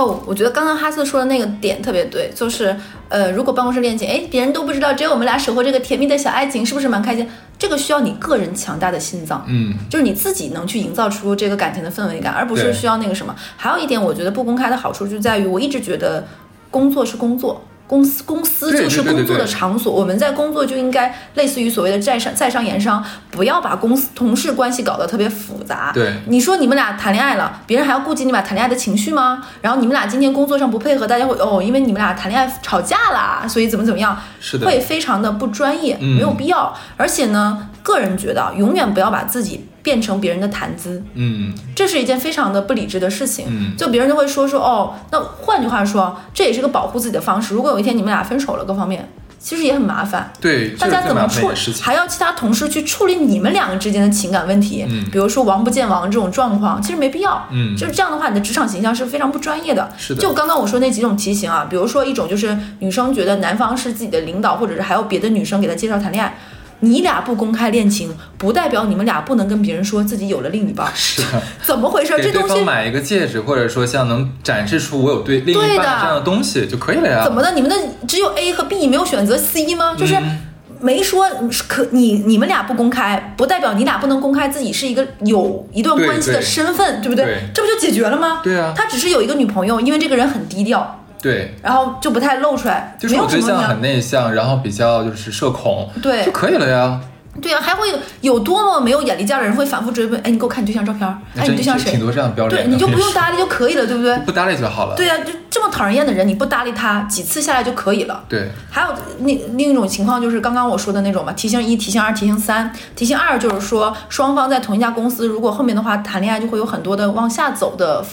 哦，我觉得刚刚哈斯说的那个点特别对，就是呃，如果办公室恋情，哎，别人都不知道，只有我们俩守候这个甜蜜的小爱情，是不是蛮开心？这个需要你个人强大的心脏，嗯，就是你自己能去营造出这个感情的氛围感，而不是需要那个什么。还有一点，我觉得不公开的好处就在于，我一直觉得工作是工作。公司公司就是工作的对对对场所，我们在工作就应该类似于所谓的在商在商言商，不要把公司同事关系搞得特别复杂。对你说你们俩谈恋爱了，别人还要顾及你们俩谈恋爱的情绪吗？然后你们俩今天工作上不配合，大家会哦，因为你们俩谈恋爱吵架啦，所以怎么怎么样，是的会非常的不专业，嗯没有必要。而且呢，个人觉得啊永远不要把自己变成别人的谈资，嗯，这是一件非常的不理智的事情。嗯就别人就会说说哦，那换句话说，这也是个保护自己的方式。如果有一天你们俩分手了，各方面其实也很麻烦。对，大家怎么处。还要其他同事去处理你们两个之间的情感问题，嗯比如说王不见王这种状况，其实没必要。嗯就是这样的话，你的职场形象是非常不专业的。是的就刚刚我说那几种题型啊，比如说一种就是女生觉得男方是自己的领导，或者是还有别的女生给她介绍谈恋爱。你俩不公开恋情，不代表你们俩不能跟别人说自己有了另一半。是的，怎么回事？给对这东西方买一个戒指，或者说像能展示出我有对另一半这样的东西就可以了呀。怎么的？你们的只有 A 和 B，没有选择 C 吗？就是嗯没说可你你们俩不公开，不代表你俩不能公开自己是一个有一段关系的身份，对不对？对这不就解决了吗？对啊他只是有一个女朋友，因为这个人很低调，对，然后就不太露出来，就是没我对象很。内向，然后比较就是社恐，对就可以了呀。对啊，还会有有多么没有眼力见儿的人会反复追问，哎，你给我看你对象照片儿，哎，你对象谁挺？多这样的标对，你就 不用搭理就可以了，对不对？不搭理就好了。对啊，就这么讨人厌的人，你不搭理他几次下来就可以了。对还有另另一种情况就是刚刚我说的那种嘛，题型一、题型二、题型三。题型二就是说双方在同一家公司，如果后面的话谈恋爱就会有很多的往下走的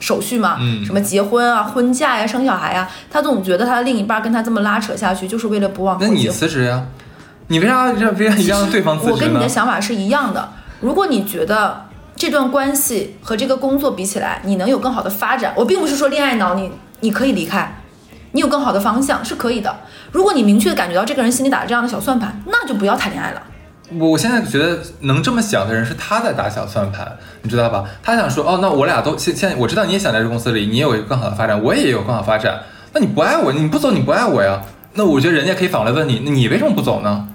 手续嘛，嗯什么结婚啊、婚嫁呀、生小孩呀，他总觉得他的另一半跟他这么拉扯下去，就是为了不往后那你。辞职呀？你为啥要让对方辞职呢我跟你的？想法是一样的。如果你觉得这段关系和这个工作比起来，你能有更好的发展，我并不是说恋爱脑，你你可以离开，你有更好的方向是可以的。如果你明确地感觉到这个人心里打着这样的小算盘，那就不要谈恋爱了。我我现在觉得能这么想的人是他在打小算盘，你知道吧？他想说，哦，那我俩都现现在我知道你也想在这公司里，你也有一个更好的发展，我也有更好的发展。那你不爱我，你不走，你不爱我呀？那我觉得人家可以反过来问你，那你为什么不走呢？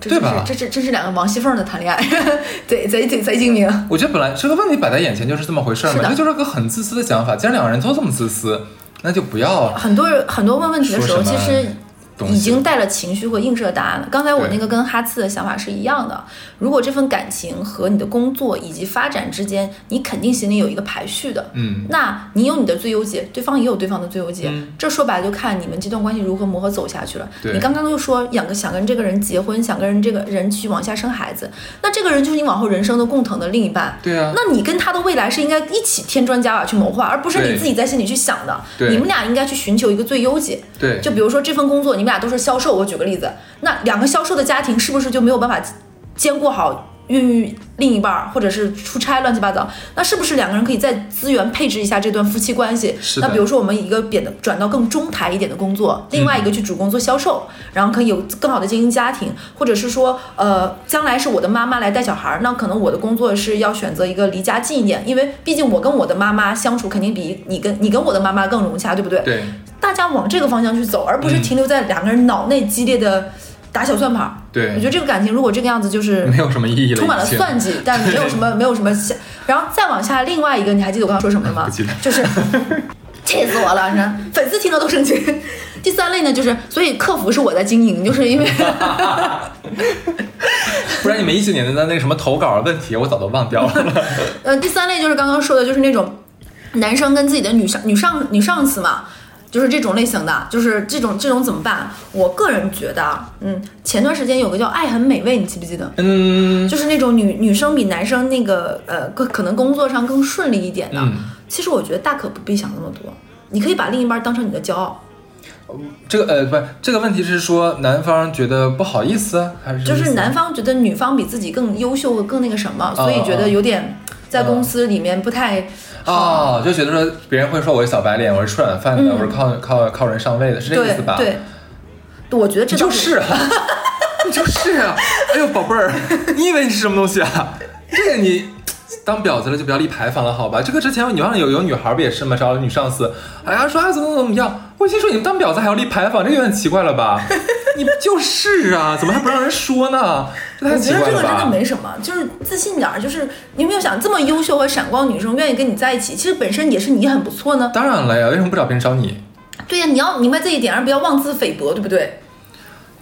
对吧这是这是这是两个王熙凤的谈恋爱，贼贼贼贼精明。我觉得本来这个问题摆在眼前就是这么回事儿嘛，这就是个很自私的想法。既然两个人都这么自私，那就不要很多人很多问问题的时候，其实已经带了情绪和映射答案了。刚才我那个跟哈次的想法是一样的。如果这份感情和你的工作以及发展之间，你肯定心里有一个排序的。嗯，那你有你的最优解，对方也有对方的最优解，嗯这说白了就看你们这段关系如何磨合走下去了。你刚刚又说想跟想跟这个人结婚，想跟人这个人去往下生孩子，那这个人就是你往后人生的共同的另一半。对啊，那你跟他的未来是应该一起添砖加瓦去谋划，而不是你自己在心里去想的。对你们俩应该去寻求一个最优解。对，就比如说这份工作，你们俩都是销售，我举个例子，那两个销售的家庭是不是就没有办法兼顾好孕育另一半儿，或者是出差乱七八糟？那是不是两个人可以再资源配置一下这段夫妻关系？是那比如说我们一个贬的转到更中台一点的工作，另外一个去主攻做销售，然后可以有更好的经营家庭，或者是说，呃，将来是我的妈妈来带小孩儿，那可能我的工作是要选择一个离家近一点，因为毕竟我跟我的妈妈相处肯定比你跟你跟我的妈妈更融洽，对不对？对，大家往这个方向去走，而不是嗯停留在两个人脑内激烈的打小算盘儿。对我觉得这个感情如果这个样子，就是没有什么意义了，充满了算计，但没有什么没有什么想。然后再往下，另外一个你还记得我刚刚说什么吗 不记得？就是气死我了！你看粉丝听了都生气。第三类呢，就是所以客服是我在经营，就是因为 不然你们一九年的那个什么投稿问题，我早都忘掉了。呃，第三类就是刚刚说的，就是那种男生跟自己的女上女上女上司嘛，就是这种类型的，就是这种这种怎么办？我个人觉得啊，嗯，前段时间有个叫《爱很美味》，你记不记得？嗯就是那种女女生比男生那个呃，可可能工作上更顺利一点的。嗯，其实我觉得大可不必想那么多，你可以把另一半当成你的骄傲，这个呃不，这个问题是说男方觉得不好意思，还是就是男方觉得女方比自己更优秀、更那个什么，所以觉得有点在公司里面不太好。哦，就觉得说别人会说我是小白脸，我是吃软饭的，嗯我是靠靠靠人上位的，是这意思吧？对，我觉得这倒就是啊，你就是啊！哎呦，宝贝儿，你以为你是什么东西啊？这个你当婊子了就不要立牌坊了，好吧？这个之前你忘了有有女孩不也是吗？找了女上司，哎呀说啊怎么怎么样？我心说你们当婊子还要立牌坊，这有点奇怪了吧？你就是啊，怎么还不让人说呢？这太我奇怪了觉得这个真的？没什么，就是自信点儿。就是你有没有想，这么优秀和闪光女生愿意跟你在一起，其实本身也是你很不错呢。当然了呀，为什么不找别人找你？对呀、你要明白这一点，而不要妄自菲薄，对不对？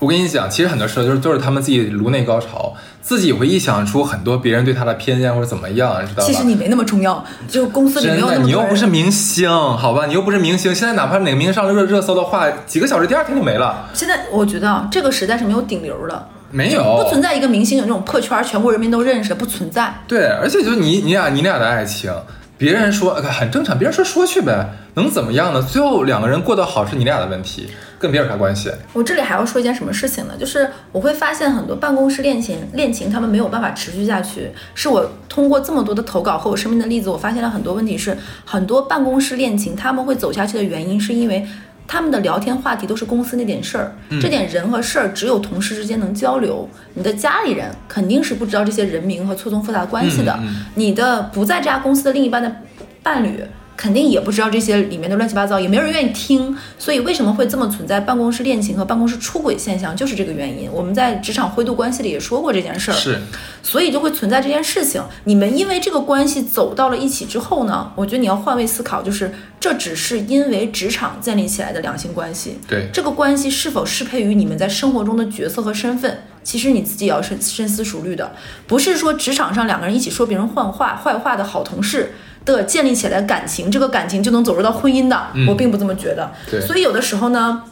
我跟你讲，其实很多时候就是就是他们自己颅内高潮，自己会臆想出很多别人对他的偏见或者怎么样，知道吧？其实你没那么重要，就公司里没，有那么你又不是明星，好吧？你又不是明星，现在哪怕哪个明星上了热热搜的话，几个小时第二天就没了。现在我觉得啊，这个时代是没有顶流的，没有，不存在一个明星有那种破圈，全国人民都认识，不存在。对，而且就你你俩你俩的爱情，别人说呃很正常，别人说说去呗，能怎么样呢？最后两个人过得好是你俩的问题，跟别人有啥关系？我这里还要说一件什么事情呢？就是我会发现很多办公室恋情，恋情他们没有办法持续下去。是我通过这么多的投稿和我身边的例子，我发现了很多问题是，很多办公室恋情他们会走下去的原因，是因为他们的聊天话题都是公司那点事儿，这点人和事儿只有同事之间能交流。你的家里人肯定是不知道这些人名和错综复杂关系的，嗯嗯你的不在这家公司的另一半的伴侣。肯定也不知道这些里面的乱七八糟，也没有人愿意听。所以为什么会这么存在办公室恋情和办公室出轨现象，就是这个原因。我们在职场灰度关系里也说过这件事儿。是，所以就会存在这件事情。你们因为这个关系走到了一起之后呢，我觉得你要换位思考，就是这只是因为职场建立起来的两性关系，对，这个关系是否适配于你们在生活中的角色和身份，其实你自己也要深深思熟虑的。不是说职场上两个人一起说别人坏话、坏话的好同事。的建立起来的感情，这个感情就能走入到婚姻的，我并不这么觉得。所以有的时候呢，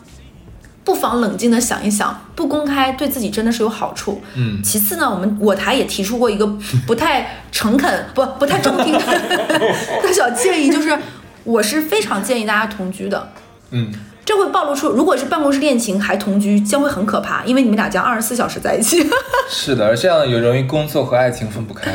不妨冷静的想一想，不公开对自己真的是有好处。嗯，其次呢，我们我台也提出过一个不太诚恳、不不太中听的 的小建议，就是我是非常建议大家同居的。嗯，这会暴露出，如果是办公室恋情还同居，将会很可怕，因为你们俩将二十四小时在一起，是的，这样也容易工作和爱情分不开。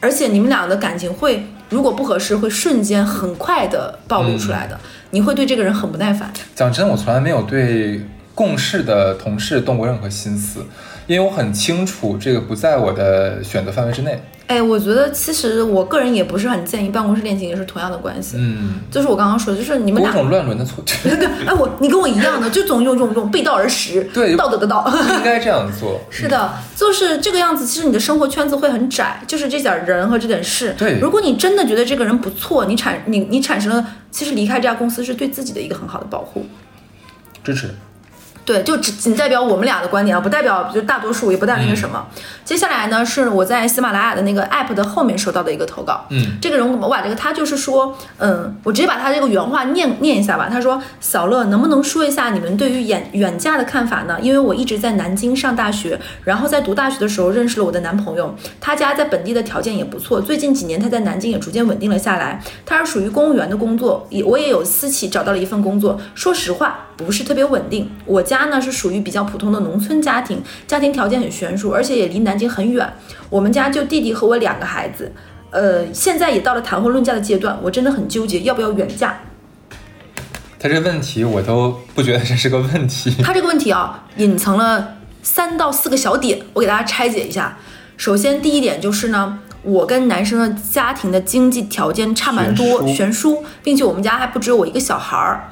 而且你们俩的感情会，如果不合适，会瞬间很快的暴露出来的，你会对这个人很不耐烦。讲真，我从来没有对共事的同事动过任何心思，因为我很清楚这个不在我的选择范围之内。哎，我觉得其实我个人也不是很建议办公室恋情也是同样的关系，嗯，就是我刚刚说的，就是你们俩。多种乱伦的错觉，哎，我你跟我一样的，就总有这种这种背道而驰，对道德的道。不应该这样做。是的，就是这个样子。其实你的生活圈子会很窄，就是这点人和这点事。对如果你真的觉得这个人不错，你产你你产生了，其实离开这家公司是对自己的一个很好的保护。支持。对，就只仅代表我们俩的观点啊，不代表就大多数，也不代表那个什么。接下来呢，是我在喜马拉雅的那个 app 的后面收到的一个投稿。嗯，这个人我把这个他就是说，嗯，我直接把他这个原话念念一下吧。他说：“小乐，能不能说一下你们对于远远嫁的看法呢？因为我一直在南京上大学，然后在读大学的时候认识了我的男朋友，他家在本地的条件也不错，最近几年他在南京也逐渐稳定了下来。他是属于公务员的工作，也我也有私企找到了一份工作，说实话不是特别稳定。我家呢是属于比较普通的农村家庭，家庭条件很悬殊，而且也离南京很远。我们家就弟弟和我两个孩子。”呃，现在也到了谈婚论嫁的阶段，我真的很纠结要不要远嫁。他这问题我都不觉得这是个问题。他这个问题啊，隐藏了三到四个小点，我给大家拆解一下。首先，第一点就是呢，我跟男生的家庭的经济条件差蛮多，悬殊悬殊，并且我们家还不只有我一个小孩儿。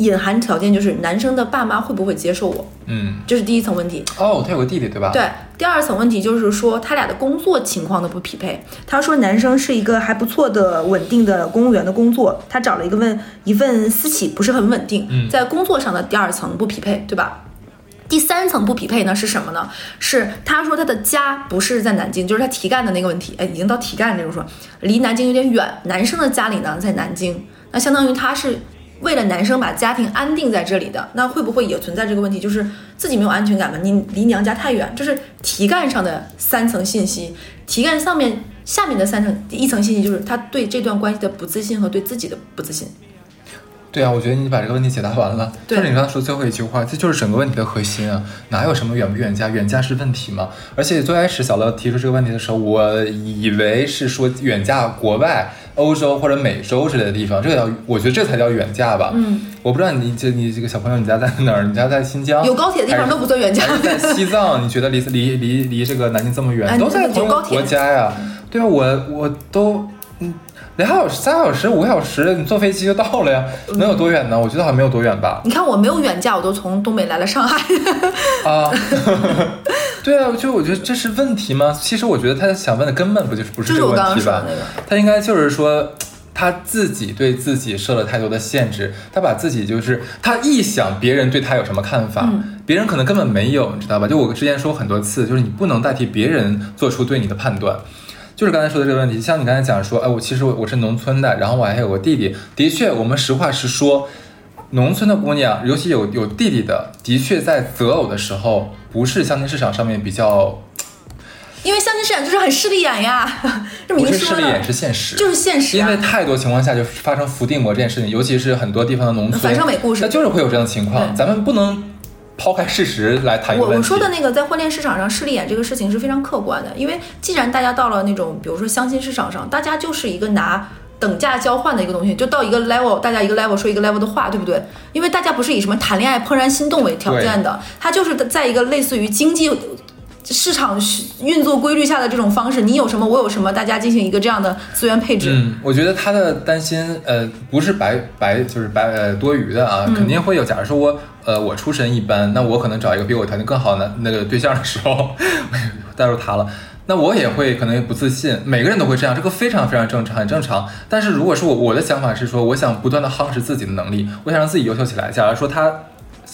隐含条件就是男生的爸妈会不会接受我，嗯，这是第一层问题。哦，他有个弟弟对吧？，对，第二层问题就是说他俩的工作情况的不匹配。他说男生是一个还不错的稳定的公务员的工作，他找了一个问一份私企不是很稳定，嗯在工作上的第二层不匹配，对吧？第三层不匹配呢是什么呢？是他说他的家不是在南京，就是他题干的那个问题，哎，已经到题干这种说，离南京有点远。男生的家里呢在南京，那相当于他是为了男生把家庭安定在这里的，那会不会也存在这个问题，就是自己没有安全感嘛？你离娘家太远，这是题干上的三层信息，题干上面下面的三层，第一层信息就是他对这段关系的不自信和对自己的不自信。对啊，我觉得你把这个问题解答完了。对就是你刚才说最后一句话，这就是整个问题的核心啊！哪有什么远不远嫁？远嫁是问题吗？而且最开始小乐提出这个问题的时候，我以为是说远嫁国外、欧洲或者美洲之类的地方，这个叫我觉得这才叫远嫁吧。嗯，我不知道你这你这个小朋友你家在哪儿？你家在新疆？有高铁的地方都不算远嫁在西藏？你觉得离离离离这个南京这么远？哎都在同一个国家呀。对啊，我我都嗯。俩小时、三小时、五个小时，你坐飞机就到了呀，能有多远呢？我觉得好像没有多远吧。你看我没有远嫁，我都从东北来了上海。啊，对啊，就我觉得这是问题吗？其实我觉得他想问的根本不就是不是这个问题吧刚说的？那个。他应该就是说。他自己对自己设了太多的限制，他把自己就是他臆想别人对他有什么看法，嗯别人可能根本没有，你知道吧？就我之前说很多次，就是你不能代替别人做出对你的判断。就是刚才说的这个问题，像你刚才讲说，哎，我其实我我是农村的，然后我还有个弟弟。的确，我们实话实说，农村的姑娘，尤其有有弟弟的，的确在择偶的时候，不是相亲市场上面比较，因为相亲市场就是很势利眼呀，这明说不是势利眼，是现实。就是现实、啊。因为太多情况下就发生伏地魔这件事情，尤其是很多地方的农村，反社美故事那就是会有这样的情况。咱们不能抛开事实来谈一个问题。我我说的那个在婚恋市场上势利眼这个事情是非常客观的，因为既然大家到了那种比如说相亲市场上，大家就是一个拿。等价交换的一个东西，就到一个 level，大家一个 level 说一个 level 的话，对不对？因为大家不是以什么谈恋爱怦然心动为条件的，它就是在一个类似于经济市场运作规律下的这种方式，你有什么我有什么，大家进行一个这样的资源配置。嗯，我觉得他的担心，呃，不是白白就是白呃多余的啊，嗯肯定会有。假如说我呃我出身一般，那我可能找一个比我条件更好的那个对象的时候，带入他了。那我也会可能也不自信，每个人都会这样，这个非常非常正常，很正常。但是如果说我我的想法是说，我想不断的夯实自己的能力，我想让自己优秀起来。假如说他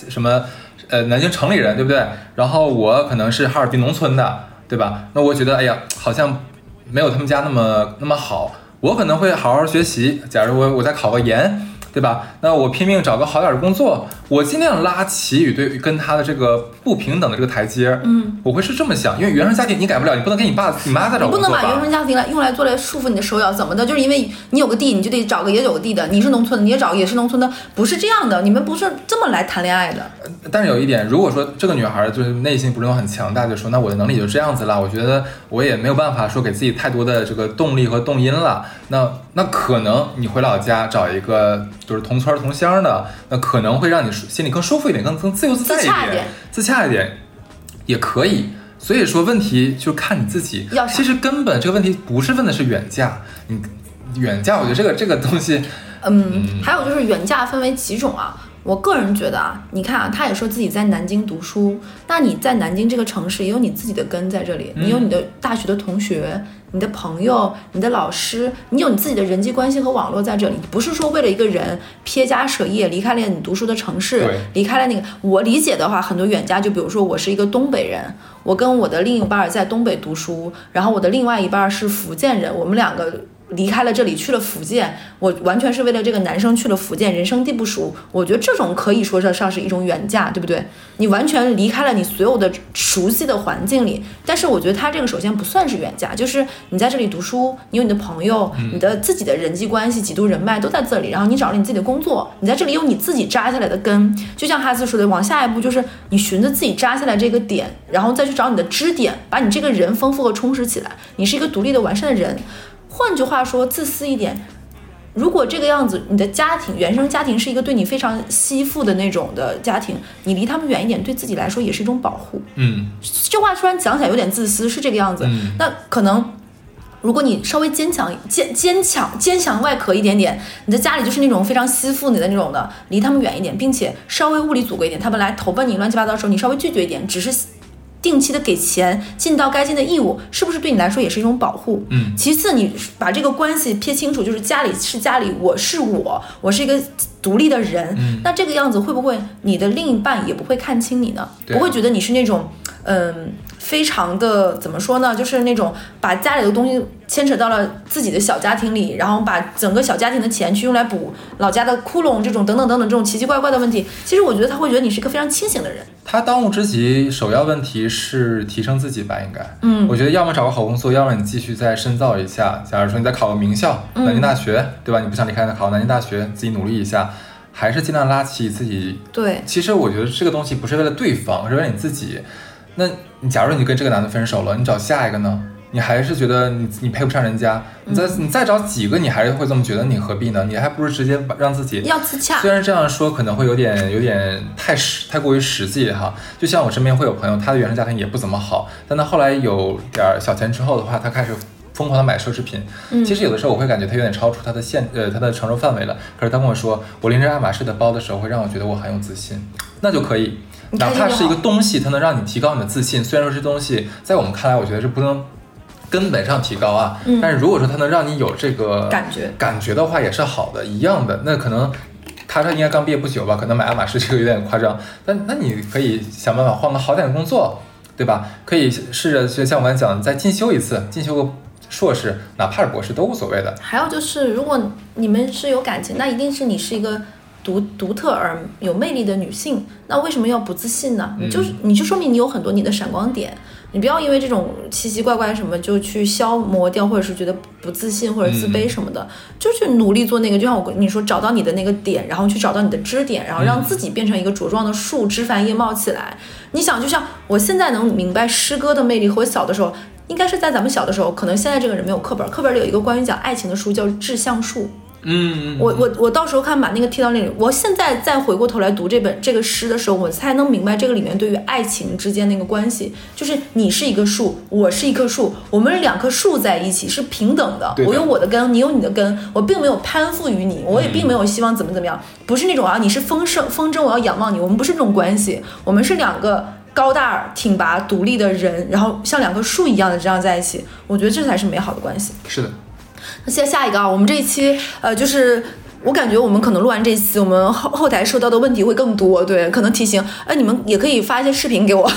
什么呃南京城里人，对不对？然后我可能是哈尔滨农村的，对吧？那我觉得哎呀，好像没有他们家那么那么好，我可能会好好学习。假如我我再考个研。对吧？那我拼命找个好点的工作，我尽量拉齐与对跟他的这个不平等的这个台阶。嗯，我会是这么想，因为原生家庭你改不了，你不能给你爸你妈再找你不工作吧？能把原生家庭来用来做来束缚你的手脚，怎么的？就是因为你有个地，你就得找个也有个地的。你是农村的，你也找个也是农村的，不是这样的。你们不是这么来谈恋爱的。但是有一点，如果说这个女孩就是内心不是那种很强大，就说那我的能力就这样子了，我觉得我也没有办法说给自己太多的这个动力和动因了。那那可能你回老家找一个就是同村同乡的，那可能会让你心里更舒服一点，更更自由自在一点自洽一点，也可以。所以说问题就看你自己其实根本这个问题不是问的是远嫁，你远嫁，我觉得这个这个东西，嗯，还有就是远嫁分为几种啊？我个人觉得啊，你看啊，他也说自己在南京读书，那你在南京这个城市也有你自己的根在这里，嗯你有你的大学的同学、你的朋友、你的老师，你有你自己的人际关系和网络在这里，不是说为了一个人撇家舍业离开了你读书的城市，离开了那个。我理解的话，很多远嫁，就比如说我是一个东北人，我跟我的另一半儿在东北读书，然后我的另外一半儿是福建人，我们两个。离开了这里去了福建，我完全是为了这个男生去了福建，人生地不熟。我觉得这种可以说得上是一种远嫁，对不对？你完全离开了你所有的熟悉的环境里。但是我觉得他这个首先不算是远嫁，就是你在这里读书，你有你的朋友，你的自己的人际关系、几度人脉都在这里，然后你找了你自己的工作，你在这里有你自己扎下来的根。就像哈斯说的，往下一步就是你循着自己扎下来这个点，然后再去找你的支点，把你这个人丰富和充实起来。你是一个独立的、完善的人。换句话说，自私一点，如果这个样子，你的家庭原生家庭是一个对你非常吸附的那种的家庭，你离他们远一点，对自己来说也是一种保护。嗯这话突然讲起来有点自私，是这个样子。嗯那可能。如果你稍微坚强、坚坚强、坚强外壳一点点，你的家里就是那种非常吸附你的那种的，离他们远一点，并且稍微物理阻隔一点，他们来投奔你乱七八糟的时候，你稍微拒绝一点，只是定期的给钱，尽到该尽的义务，是不是对你来说也是一种保护？嗯其次，你把这个关系撇清楚，就是家里是家里，我是我，我是一个独立的人。嗯那这个样子会不会你的另一半也不会看清你呢？啊不会觉得你是那种，嗯，非常的怎么说呢？就是那种把家里的东西牵扯到了自己的小家庭里，然后把整个小家庭的钱去用来补老家的窟窿，这种等等等等这种奇奇怪怪的问题。其实我觉得他会觉得你是一个非常清醒的人。他当务之急，首要问题是提升自己吧，应该。嗯我觉得要么找个好工作，要么你继续再深造一下。假如说你再考个名校，嗯南京大学，对吧？你不想离开那考南京大学，自己努力一下。还是尽量拉起自己。对，其实我觉得这个东西不是为了对方，是为了你自己。那你假如你跟这个男的分手了，你找下一个呢？你还是觉得你你配不上人家，你再你再找几个，你还是会这么觉得，你何必呢？你还不如直接把让自己要自洽。虽然这样说可能会有点有点太实太过于实际哈，就像我身边会有朋友，他的原生家庭也不怎么好，但他后来有点小钱之后的话，他开始疯狂的买奢侈品。嗯其实有的时候我会感觉他有点超出他的限呃他的承受范围了。可是他跟我说，我拎着爱马仕的包的时候，会让我觉得我很有自信，那就可以。哪怕是一个东西，它能让你提高你的自信。虽然说这东西在我们看来，我觉得是不能根本上提高啊，嗯但是如果说它能让你有这个感觉感觉的话，也是好的，一样的。那可能他他应该刚毕业不久吧，可能买爱马仕这个有点夸张，但那你可以想办法换个好点的工作，对吧？可以试着就像我刚才讲的，再进修一次，进修个硕士，哪怕是博士都无所谓的。还有就是，如果你们是有感情，那一定是你是一个独独特而有魅力的女性。那为什么要不自信呢？你就是你就说明你有很多你的闪光点。你不要因为这种奇奇怪怪什么就去消磨掉，或者是觉得不自信或者自卑什么的，就去努力做那个。就像我跟你说，找到你的那个点，然后去找到你的支点，然后让自己变成一个茁壮的树，枝繁叶茂起来。你想，就像我现在能明白诗歌的魅力和我小的时候，应该是在咱们小的时候，可能现在这个人没有课本，课本里有一个关于讲爱情的书叫《致橡树》。嗯，我我我到时候看把那个贴到那里。我现在再回过头来读这本这个诗的时候，我才能明白这个里面对于爱情之间那个关系，就是你是一个树，我是一棵树，我们两棵树在一起是平等的。的我有我的根，你有你的根，我并没有攀附于你，我也并没有希望怎么怎么样，不是那种啊，你是风声风筝，我要仰望你，我们不是这种关系，我们是两个。高大挺拔、独立的人，然后像两棵树一样的这样在一起，我觉得这才是美好的关系。是的，那现在下一个啊，我们这一期呃，就是我感觉我们可能录完这一期，我们后后台收到的问题会更多，对，可能提醒，哎，你们也可以发一些视频给我，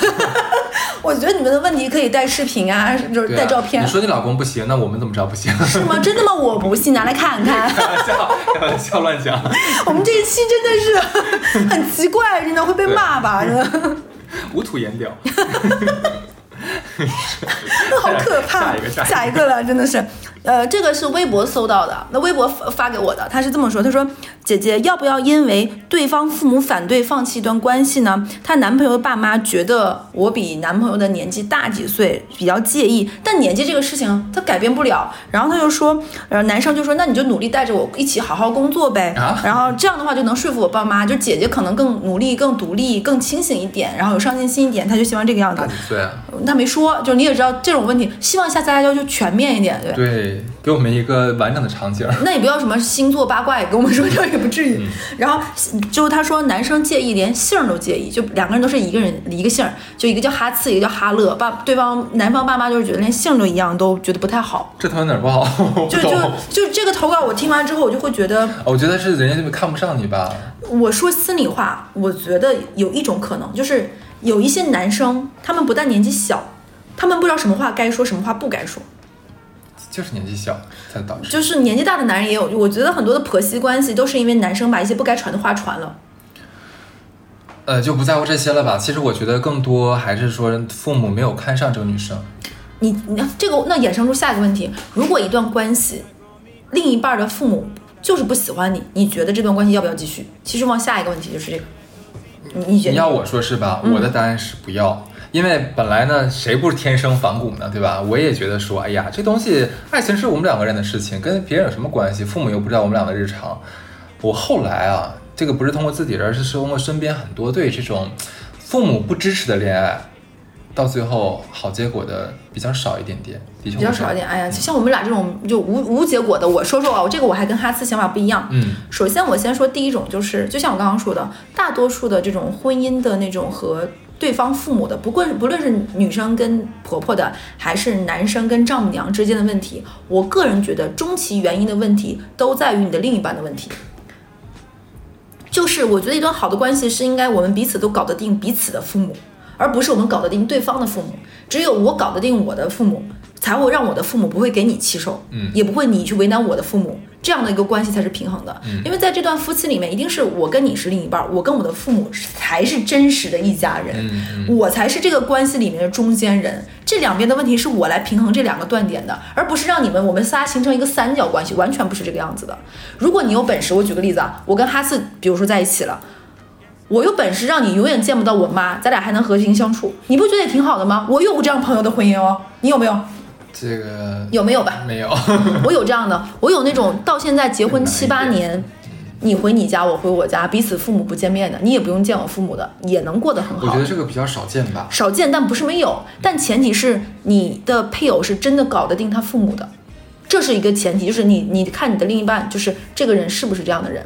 我觉得你们的问题可以带视频啊，就是带照片，你说你老公不行，那我们怎么知道不行？是吗？真的吗？我不信，拿来看看。开玩笑，开玩笑，乱讲。我们这一期真的是很奇怪，真的会被骂吧？真 的无土颜屌。好可怕。下一个，下一个了，真的是。呃，这个是微博搜到的，那微博发发给我的，他是这么说，他说：“姐姐，要不要因为对方父母反对放弃一段关系呢？她男朋友爸妈觉得我比男朋友的年纪大几岁，比较介意，但年纪这个事情他改变不了。然后他就说，呃，男生就说，那你就努力带着我一起好好工作呗。啊然后这样的话就能说服我爸妈，就姐姐可能更努力、更独立、更清醒一点，然后有上进心一点，他就希望这个样子大。几岁啊？他没说，就你也知道这种问题，希望下次大家就全面一点，对。对，给我们一个完整的场景。那也不要什么星座八卦也跟我们说，这样也不至于。然后就他说男生介意，连姓儿都介意，就两个人都是一个人一个姓儿，就一个叫哈次，一个叫哈乐。爸对方男方爸妈就是觉得连姓都一样，都觉得不太好。这头哪儿不好？不就就。就这个投稿我听完之后，我就会觉得，我觉得是人家就看不上你吧。我说心里话，我觉得有一种可能，就是有一些男生，他们不但年纪小，他们不知道什么话该说，什么话不该说。就是年纪小才导致。就是年纪大的男人也有，我觉得很多的婆媳关系都是因为男生把一些不该传的话传了。呃，就不在乎这些了吧。其实我觉得更多还是说父母没有看上这个女生。你你这个那衍生出下一个问题：如果一段关系，另一半的父母就是不喜欢你，你觉得这段关系要不要继续？其实往下一个问题就是这个，你你觉得？你要我说是吧？我的答案是不要。因为本来呢，谁不是天生反骨呢，对吧？我也觉得说，哎呀，这东西，爱情是我们两个人的事情，跟别人有什么关系？父母又不知道我们俩的日常。我后来啊，这个不是通过自己，而是通过身边很多对这种父母不支持的恋爱，到最后好结果的比较少一点点，的确比较少一点，哎呀，像我们俩这种就无无结果的，我说说啊，我这个我还跟哈斯想法不一样。嗯，首先我先说第一种，就是就像我刚刚说的，大多数的这种婚姻的那种和对方父母的，不过不论是女生跟婆婆的，还是男生跟丈母娘之间的问题，我个人觉得终其原因的问题都在于你的另一半的问题。就是我觉得一段好的关系是应该我们彼此都搞得定彼此的父母，而不是我们搞得定对方的父母。只有我搞得定我的父母，才会让我的父母不会给你气受，嗯也不会你去为难我的父母，这样的一个关系才是平衡的。嗯因为在这段夫妻里面，一定是我跟你是另一半儿，我跟我的父母才是真实的一家人，我才是这个关系里面的中间人。这两边的问题是我来平衡这两个断点的，而不是让你们我们仨形成一个三角关系，完全不是这个样子的。如果你有本事，我举个例子啊，我跟哈四比如说在一起了。我有本事让你永远见不到我妈，咱俩还能和平相处，你不觉得也挺好的吗？我有过这样朋友的婚姻哦，你有没有？这个有没有吧？没有，我有这样的，我有那种到现在结婚七八年，你回你家，我回我家，彼此父母不见面的，你也不用见我父母的，也能过得很好我觉。得这个比较少见吧。少见，但不是没有，但前提是你的配偶是真的搞得定他父母的，这是一个前提，就是你你看你的另一半，就是这个人是不是这样的人。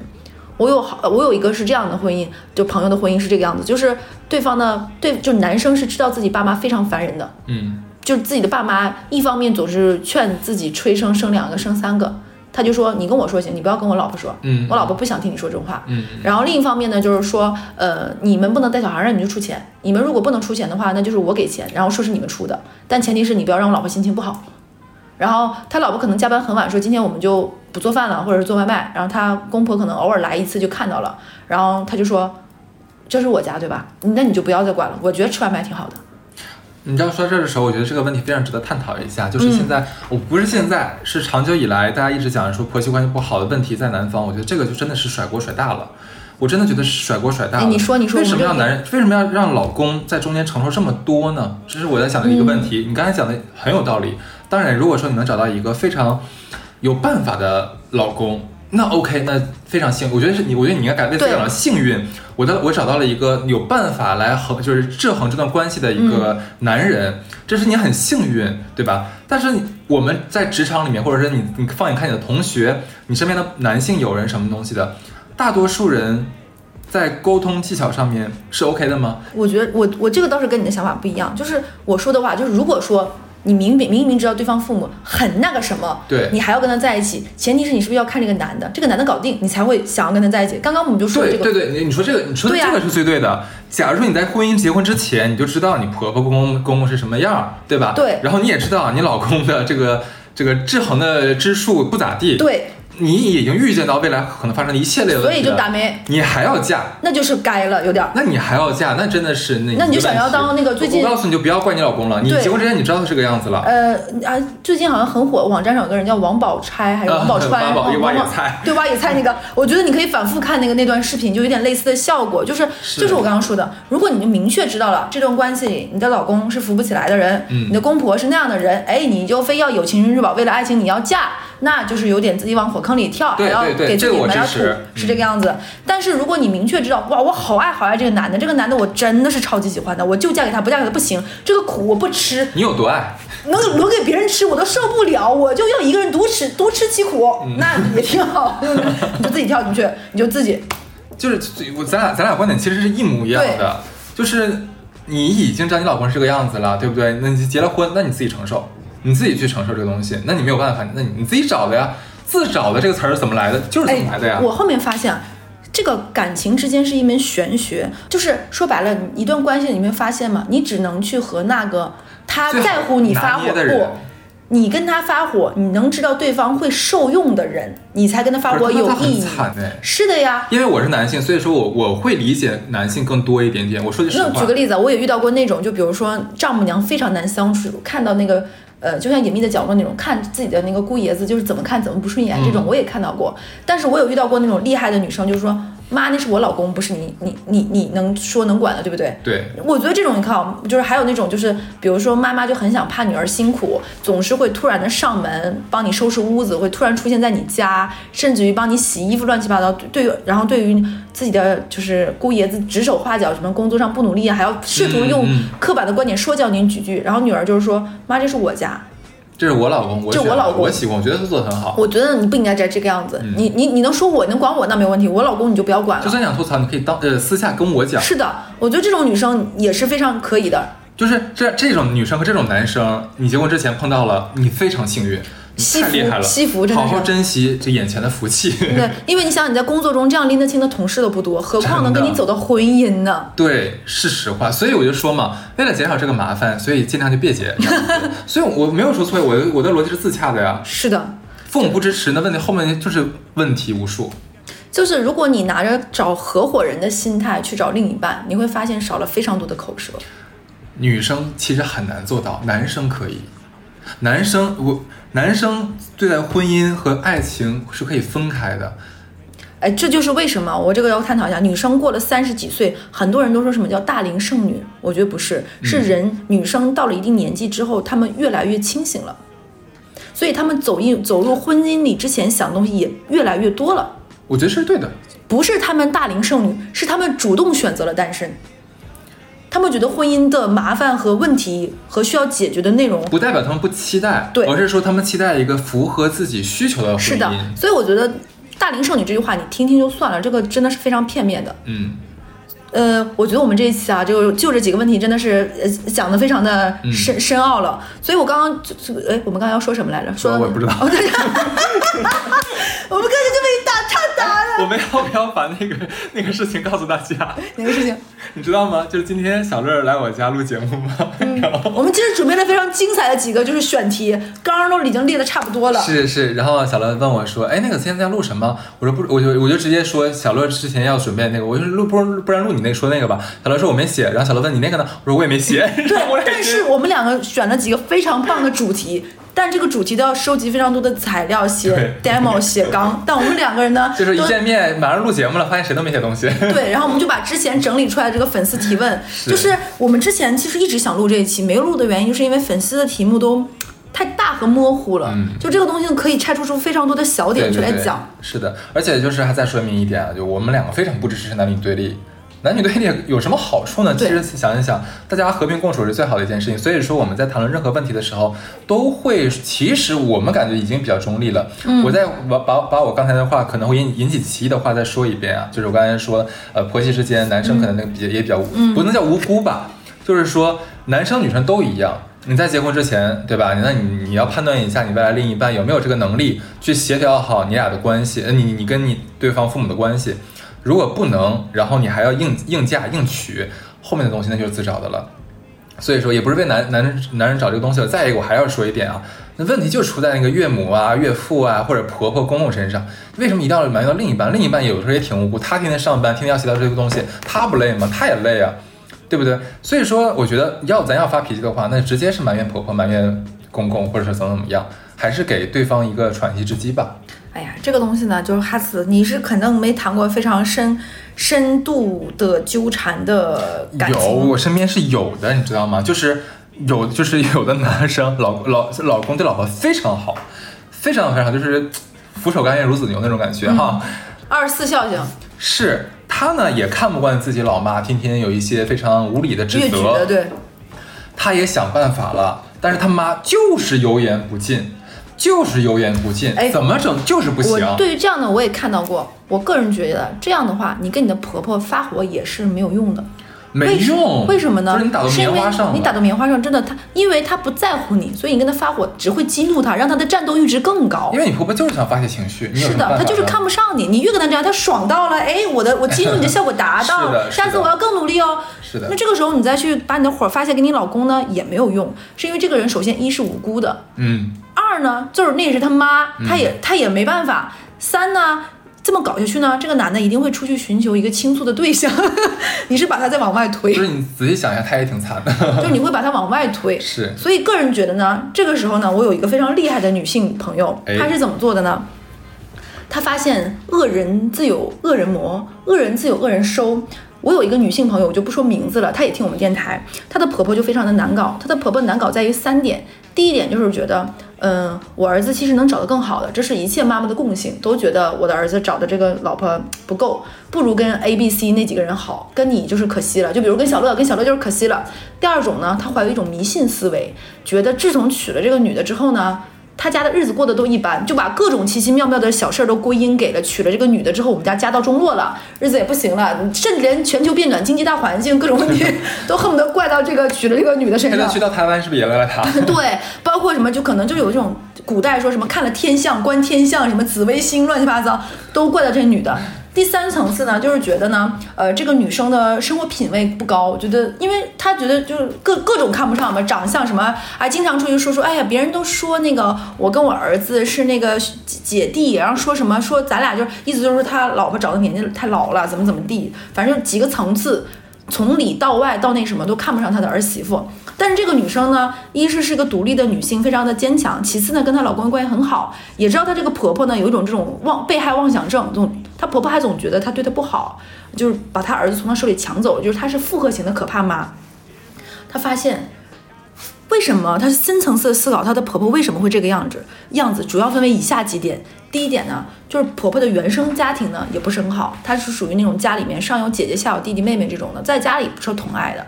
我有好，我有一个是这样的婚姻，就朋友的婚姻是这个样子，就是对方的，对，就男生是知道自己爸妈非常烦人的，嗯，就是自己的爸妈一方面总是劝自己催生生两个生三个，他就说你跟我说行，你不要跟我老婆说，嗯我老婆不想听你说这种话，嗯，然后另一方面呢，就是说，呃，你们不能带小孩，让你们就出钱，你们如果不能出钱的话，那就是我给钱，然后说是你们出的，但前提是你不要让我老婆心情不好。然后他老婆可能加班很晚，说今天我们就不做饭了，或者是做外卖。然后他公婆可能偶尔来一次就看到了，然后他就说，这是我家对吧？那你就不要再管了，我觉得吃外卖挺好的。你知道说这的时候，我觉得这个问题非常值得探讨一下。就是现在，嗯我不是现在，是长久以来大家一直讲说婆媳关系不好的问题在南方。我觉得这个就真的是甩锅甩大了。我真的觉得是甩锅甩大了。哎你说你说为什么要男人？为什么要让老公在中间承受这么多呢？这是我在想的一个问嗯题。你刚才讲的很有道理。当然，如果说你能找到一个非常有办法的老公，那 OK，那非常幸。我觉得是你，我觉得你应该感为自己对感到幸运。我的我找到了一个有办法来衡，就是制衡这段关系的一个男人，这是你很幸运，对吧？但是我们在职场里面，或者是你你放眼看你的同学，你身边的男性友人什么东西的，大多数人在沟通技巧上面是 OK 的吗？我觉得我我这个倒是跟你的想法不一样，就是我说的话，就是如果说你明明明明知道对方父母很那个什么，对你还要跟他在一起，前提是你是不是要看这个男的，这个男的搞定，你才会想要跟他在一起。刚刚我们就说这个，对对对，你你说这个，你说的对这个是最对的。假如说你在婚姻结婚之前，你就知道你婆婆公公公公是什么样，对吧？对然后你也知道你老公的这个这个制衡的支数不咋地，，对，你已经预见到未来可能发生的一系列的问题了，所以就打没，你还要嫁，那就是该了，有点儿。那你还要嫁，那真的是那那你就想要当那个最近我告诉你就不要怪你老公了，你结婚之前你知道他是个样子了。呃啊，最近好像很火，网站上有个人叫王宝钗还是王宝钏，啊挖宝王挖野菜对挖野菜那个，我觉得你可以反复看那个那段视频，就有点类似的效果，就是是。就是我刚刚说的，如果你就明确知道了这段关系里你的老公是扶不起来的人，嗯。你的公婆是那样的人，哎，你就非要有情人之宝，为了爱情你要嫁，那就是有点自己往火坑里跳，对还要给自这个我己埋点土，是这个样子。但是如果你明确知道，哇，我好爱好爱这个男的，这个男的我真的是超级喜欢的，我就嫁给他，不嫁给他不行，这个苦我不吃，你有多爱？能留给别人吃我都受不了，我就要一个人独吃，独吃其苦，那也挺好。你就自己跳进去，你就自己 就是我咱俩咱俩观点其实是一模一样的，就是你已经知道你老公是这个样子了，对不对？那你结了婚，那你自己承受，你自己去承受这个东西，那你没有办法，那你你自己找的呀。自找的这个词儿是怎么来的？就是怎么来的呀。哎我后面发现，这个感情之间是一门玄学，就是说白了，一段关系里面发现嘛，你只能去和那个他在乎你发火不。你跟他发火，你能知道对方会受用的人，你才跟他发火有意义。是的呀，因为我是男性，所以说我我会理解男性更多一点点。我说句实话，那举个例子啊，我也遇到过那种，就比如说丈母娘非常难相处，看到那个呃，就像隐秘的角落那种，看自己的那个姑爷子就是怎么看怎么不顺眼，这种我也看到过。但是我有遇到过那种厉害的女生，就是说妈，那是我老公，不是你你你你能说能管的，对不对？对，我觉得这种你看啊，就是还有那种就是，比如说妈妈就很想怕女儿辛苦，总是会突然的上门帮你收拾屋子，会突然出现在你家，甚至于帮你洗衣服，乱七八糟。对，然后对于自己的就是姑爷子指手画脚，什么工作上不努力啊，还要试图用刻板的观点说教您几句。然后女儿就是说，妈，这是我家，这是我老公，我这我老公我喜欢，我觉得他做的很好。我觉得你不应该这这个样子。你你你能说我，你能管我，那没问题。我老公你就不要管了。就算想吐槽，你可以当呃私下跟我讲。是的，我觉得这种女生也是非常可以的。就是这这种女生和这种男生，你结婚之前碰到了，你非常幸运。你惜太厉害了，福惜福真的好好珍惜这眼前的福气。对，因为你想你在工作中这样拎得清的同事都不多，何况能跟你走到婚姻呢？对，是实话，所以我就说嘛，为了减少这个麻烦，所以尽量就别结。所以我没有说错，我的我的逻辑是自洽的呀。是的，父母不支持，那问题后面就是问题无数。就是如果你拿着找合伙人的心态去找另一半，你会发现少了非常多的口舌。女生其实很难做到，男生可以。男生我男生对待婚姻和爱情是可以分开的。哎，这就是为什么我这个要探讨一下，女生过了三十几岁，很多人都说什么叫大龄剩女，我觉得不是，是人女生到了一定年纪之后，她们越来越清醒了，所以她们走进走入婚姻里之前想的东西也越来越多了。我觉得是对的。不是她们大龄剩女，是她们主动选择了单身。他们觉得婚姻的麻烦和问题和需要解决的内容不代表他们不期待，对而是说他们期待一个符合自己需求的婚姻。是的，所以我觉得“大龄剩女”这句话你听听就算了，这个真的是非常片面的。嗯，呃，我觉得我们这一期啊，就就这几个问题真的是呃讲的非常的嗯深、深奥了。所以我刚刚就就哎，我们刚刚要说什么来着？说我也不知道哦对 我们刚才就被打岔打了。我们要不要把那个那个事情告诉大家？哪个事情？你知道吗？就是今天小乐来我家录节目嘛，然后我们其实准备了非常精彩的几个就是选题，刚刚都已经列的差不多了。是是，然后小乐问我说：“哎，那个现在要录什么？”我说：“不，我就我就直接说小乐之前要准备那个，我就录不不然录你那个说那个吧。”小乐说：“我没写。”然后小乐问你那个呢？我说：“我也没写。”对我，但是我们两个选了几个非常棒的主题，但这个主题都要收集非常多的材料，写 demo，写纲。但我们两个人呢，就是一见面马上录节目了，发现谁都没写东西。对，然后我们就把之前整理出来的这个粉丝提问，就是我们之前其实一直想录这一期，没有录的原因，就是因为粉丝的题目都太大和模糊了，嗯就这个东西可以拆出出非常多的小点对对对去来讲。是的，而且就是还再说明一点啊，就我们两个非常不支持男女对立。男女对立有什么好处呢？其实想一想，大家和平共处是最好的一件事情。所以说我们在谈论任何问题的时候，都会其实我们感觉已经比较中立了。嗯我再把把把我刚才的话可能会引引起歧义的话再说一遍啊，就是我刚才说，呃，婆媳之间男生可能那个比也比较、嗯不能叫无辜吧，就是说男生女生都一样。你在结婚之前，对吧？那你你要判断一下你未来另一半有没有这个能力去协调好你俩的关系，呃，你你跟你对方父母的关系。如果不能，然后你还要硬硬嫁硬娶，后面的东西那就是自找的了。所以说，也不是为男男人男人找这个东西了。再一个，我还要说一点啊，那问题就出在那个岳母啊、岳父啊或者婆婆、公公身上。为什么一定要埋怨到另一半？另一半有时候也挺无辜，他天天上班，天天要协调这个东西，他不累吗？他也累啊，对不对？所以说，我觉得要咱要发脾气的话，那直接是埋怨婆婆、埋怨公公，或者是怎么怎么样，还是给对方一个喘息之机吧。哎呀，这个东西呢，就是哈斯，你是肯定没谈过非常深深度的纠缠的感有，情。我身边是有的，你知道吗？就是有，就是有的男生老老老公对老婆非常好，非常非常好，就是俯首甘愿孺子牛那种感觉哈。二十四孝敬，是他呢也看不惯自己老妈天天有一些非常无理的指责，对。他也想办法了，但是他妈就是油盐不进，就是油盐不进，哎怎么整就是不行。我对于这样的我也看到过，我个人觉得这样的话，你跟你的婆婆发火也是没有用的。没用，为什么呢？就是你打到是因为棉花上，你打到棉花上，真的，她因为她不在乎你，所以你跟她发火只会激怒她，让她的战斗阈值更高因。为你婆婆就是想发泄情绪，是的，她就是看不上你，你越跟她这样，她爽到了，哎，我的我激怒你的效果达 到了，下次我要更努力哦。是的那这个时候你再去把你的火发泄给你老公呢，也没有用，是因为这个人首先一是无辜的，嗯。二呢，就是那也是他妈，他也、他也没办法。三呢，这么搞下去呢，这个男的一定会出去寻求一个倾诉的对象，你是把他再往外推，就是你仔细想一下，他也挺惨的。就是你会把他往外推。是所以个人觉得呢，这个时候呢，我有一个非常厉害的女性朋友，哎她是怎么做的呢？她发现恶人自有恶人磨，恶人自有恶人收。我有一个女性朋友，我就不说名字了，她也听我们电台，她的婆婆就非常的难搞。她的婆婆难搞在于三点，第一点就是觉得，嗯，我儿子其实能找到更好的，这是一切妈妈的共性，都觉得我的儿子找的这个老婆不够，不如跟 A、B、C 那几个人好，跟你就是可惜了。就比如跟小乐，跟小乐就是可惜了。第二种呢，他怀有一种迷信思维，觉得自从娶了这个女的之后呢，他家的日子过得都一般，就把各种奇奇妙妙的小事儿都归因给了娶了这个女的之后，我们家家道中落了，日子也不行了，甚至连全球变暖、经济大环境各种问 题都恨不得怪到这个娶了这个女的身上。现在去到台湾是不是也赖了他？对，包括什么，就可能就有这种古代说什么看了天象、观天象，什么紫微星，乱七八糟，都怪到这女的。第三层次呢，就是觉得呢，呃，这个女生的生活品味不高，觉得，因为她觉得就是各各种看不上嘛，长相什么，还，经常出去说说，哎呀，别人都说那个我跟我儿子是那个姐弟，然后说什么说咱俩就意思就是他老婆找的年纪太老了，怎么怎么地，反正几个层次。从里到外到那什么都看不上他的儿媳妇，但是这个女生呢，一是是个独立的女性，非常的坚强；其次呢，跟她老公关系很好，也知道她这个婆婆呢有一种这种妄被害妄想症，总她婆婆还总觉得她对她不好，就是把她儿子从她手里抢走，就是她是复合型的可怕妈。她发现。为什么她是深层次的思考？她的婆婆为什么会这个样子？样子主要分为以下几点。第一点呢，就是婆婆的原生家庭呢也不是很好，她是属于那种家里面上有姐姐下有弟弟妹妹这种的，在家里不受宠爱的。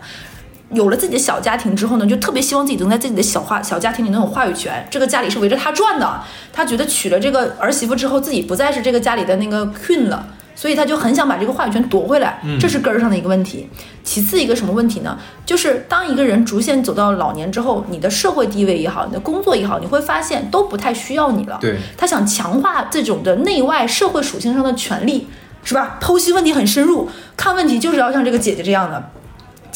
有了自己的小家庭之后呢，就特别希望自己能在自己的小话小家庭里能有话语权。这个家里是围着他转的，他觉得娶了这个儿媳妇之后，自己不再是这个家里的那个 queen 了。所以他就很想把这个话语权夺回来，这是根儿上的一个问题。其次一个什么问题呢？就是当一个人逐渐走到老年之后，你的社会地位也好，你的工作也好，你会发现都不太需要你了。对，他想强化这种的内外社会属性上的权利，是吧？剖析问题很深入，看问题就是要像这个姐姐这样的。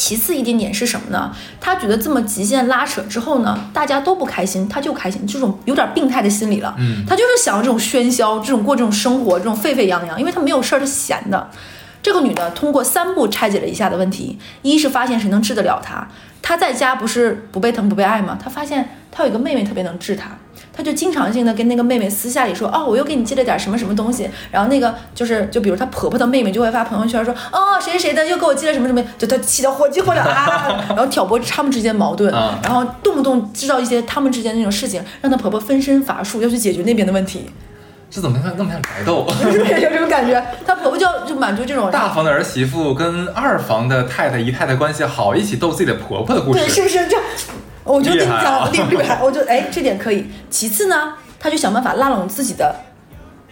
其次一点点是什么呢？他觉得这么极限拉扯之后呢，大家都不开心，他就开心，这种有点病态的心理了。嗯，他就是想要这种喧嚣，这种过这种生活，这种沸沸扬扬，因为他没有事儿，他闲的。这个女的通过三步拆解了一下的问题：一是发现谁能治得了她，她在家不是不被疼不被爱吗？她发现她有一个妹妹特别能治她。他就经常性的跟那个妹妹私下里说，哦，我又给你寄了点什么什么东西，然后那个就是，就比如她婆婆的妹妹就会发朋友圈说，哦，谁谁谁的又给我寄了什么什么，就她气得火急火燎啊，然后挑拨他们之间矛盾，然后动不动制造一些他们之间那种事情，让她婆婆分身乏术，要去解决那边的问题。这怎么像那么像宅斗？是不是有这种感觉？她婆婆就就满足这种大房的儿媳妇跟二房的太太姨太太关系好，一起斗自己的婆婆的故事，对，是不是这？我就跟你讲，厉害，我就哎，这点可以。其次呢，他就想办法拉拢自己的，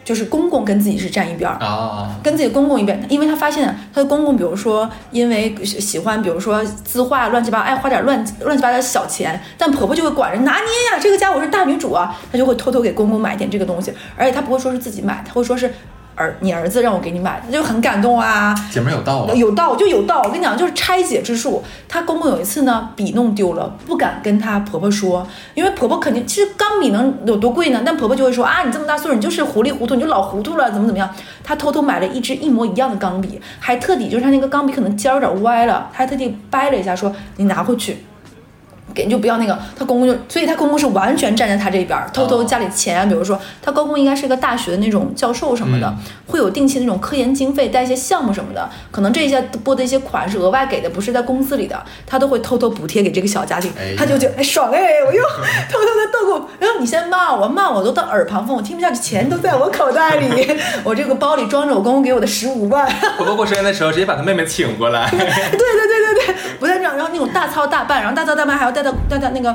就是公公跟自己是站一边儿啊，跟自己公公一边，因为他发现他的公公，比如说因为喜欢，比如说字画乱七八，爱花点乱乱七八糟的小钱，但婆婆就会管着拿捏呀，这个家我是大女主啊，她就会偷偷给公公买点这个东西，而且她不会说是自己买，她会说是。儿，你儿子让我给你买，的就很感动啊。姐妹有道啊，有道就有道。我跟你讲，就是拆解之术。她公公有一次呢，笔弄丢了，不敢跟她婆婆说，因为婆婆肯定其实钢笔能有多贵呢？但婆婆就会说啊，你这么大岁数，你就是糊里糊涂，你就老糊涂了，怎么怎么样？她偷偷买了一支一模一样的钢笔，还特地就是她那个钢笔可能尖儿有点歪了，她还特地掰了一下，说你拿回去。给就不要那个，她公公就，所以她公公是完全站在她这边，偷偷家里钱啊，比如说她公公应该是个大学的那种教授什么的，会有定期那种科研经费带一些项目什么的，可能这些拨的一些款是额外给的，不是在公司里的，他都会偷偷补贴给这个小家庭，他就觉得哎爽哎，我又偷偷的逗过，然后你先骂我，骂我都到耳旁风，我听不下去，钱都在我口袋里，我这个包里装着我公公给我的十五万。婆婆过生日的时候直接把她妹妹请过来，对对对对对，不但这样，然后那种大操大办，然后大操大办还要带到。带她那个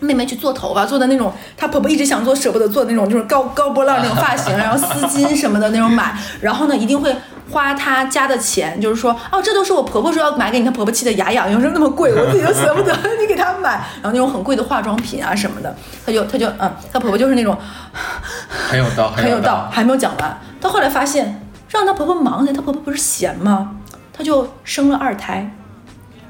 妹妹去做头发，做的那种，她婆婆一直想做舍不得做的那种，就是高高波浪那种发型，然后丝巾什么的那种买，然后呢一定会花她家的钱，就是说，哦，这都是我婆婆说要买给你，她婆婆气得牙痒，有时候那么贵，我自己都舍不得，你给她买，然后那种很贵的化妆品啊什么的，她就她就嗯，她婆婆就是那种很有道，很有道，还没有讲完，她后来发现让她婆婆忙起来，她婆婆不是闲吗？她就生了二胎。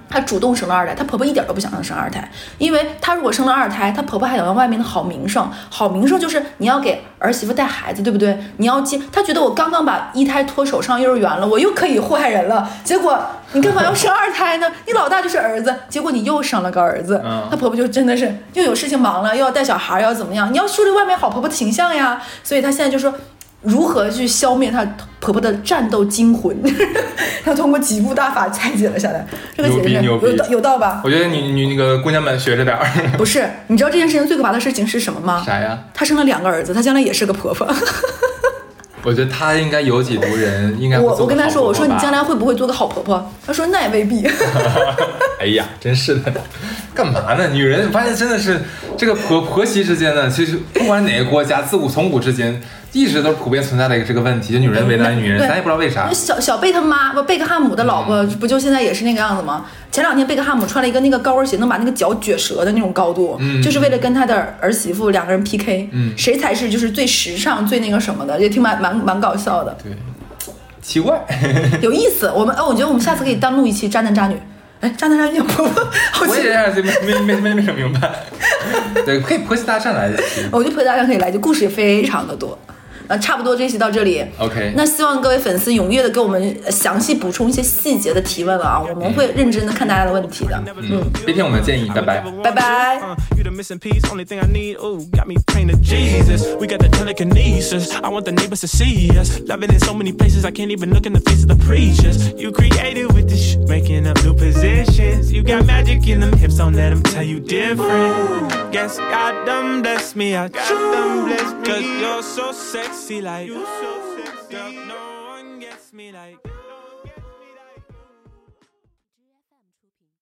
她主动生了二胎，她婆婆一点都不想让她生二胎，因为她如果生了二胎，她婆婆还想要外面的好名声，好名声就是你要给儿媳妇带孩子，对不对？你要接，她觉得我刚刚把一胎脱手上幼儿园了，我又可以祸害人了。结果你干嘛要生二胎呢？你老大就是儿子，结果你又生了个儿子，她婆婆就真的是又有事情忙了，又要带小孩，要怎么样？你要树立外面好婆婆的形象呀。所以她现在就说。如何去消灭她婆婆的战斗精魂？她通过几步大法拆解了下来。这个姐姐有道有道吧？我觉得你你那个姑娘们学着点儿。不是，你知道这件事情最可怕的事情是什么吗？啥呀？她生了两个儿子，她将来也是个婆婆。我觉得她应该有己度人，应该我我跟她说，我说你将来会不会做个好婆婆？她说那也未必。哎呀，真是的，干嘛呢？女人，我发现真的是这个婆婆媳之间呢，其实不管哪个国家，自古从古至今，一直都普遍存在的一个这个问题，就女人为难女人，咱也不知道为啥。小小贝他妈不贝克汉姆的老婆不就现在也是那个样子吗？前两天贝克汉姆穿了一个那个高跟鞋，能把那个脚撅折的那种高度，就是为了跟他的儿媳妇两个人 PK，、嗯谁才是就是最时尚最那个什么的，也挺蛮蛮蛮搞笑的，对，奇怪，有意思。我们哎，我觉得我们下次可以单录一期渣男渣女。哎，渣男渣女婆婆，好奇我也是没没没没没整明白。对，可以婆媳大战来一期。我觉得婆媳大战可以来，就故事也非常的多。那差不多这期到这里。OK，那希望各位粉丝踊跃的给我们呃详细补充一些细节的提问了啊，我们会认真的看大家的问题的。嗯，别听我们的建议，拜拜。拜拜。Uh, you the missing piece, only thing I need. Ooh, got me praying to Jesus. We got the telekinesis. I want the neighbors to see us. Loving in so many places, I can't even look in the face of the preachers. You created with this shit, making up new positions. You got magic in them hips, don't let them tell you different. Guess God done bless me, I got them bless me. Cause you're so sexy, sexy like you so sexy.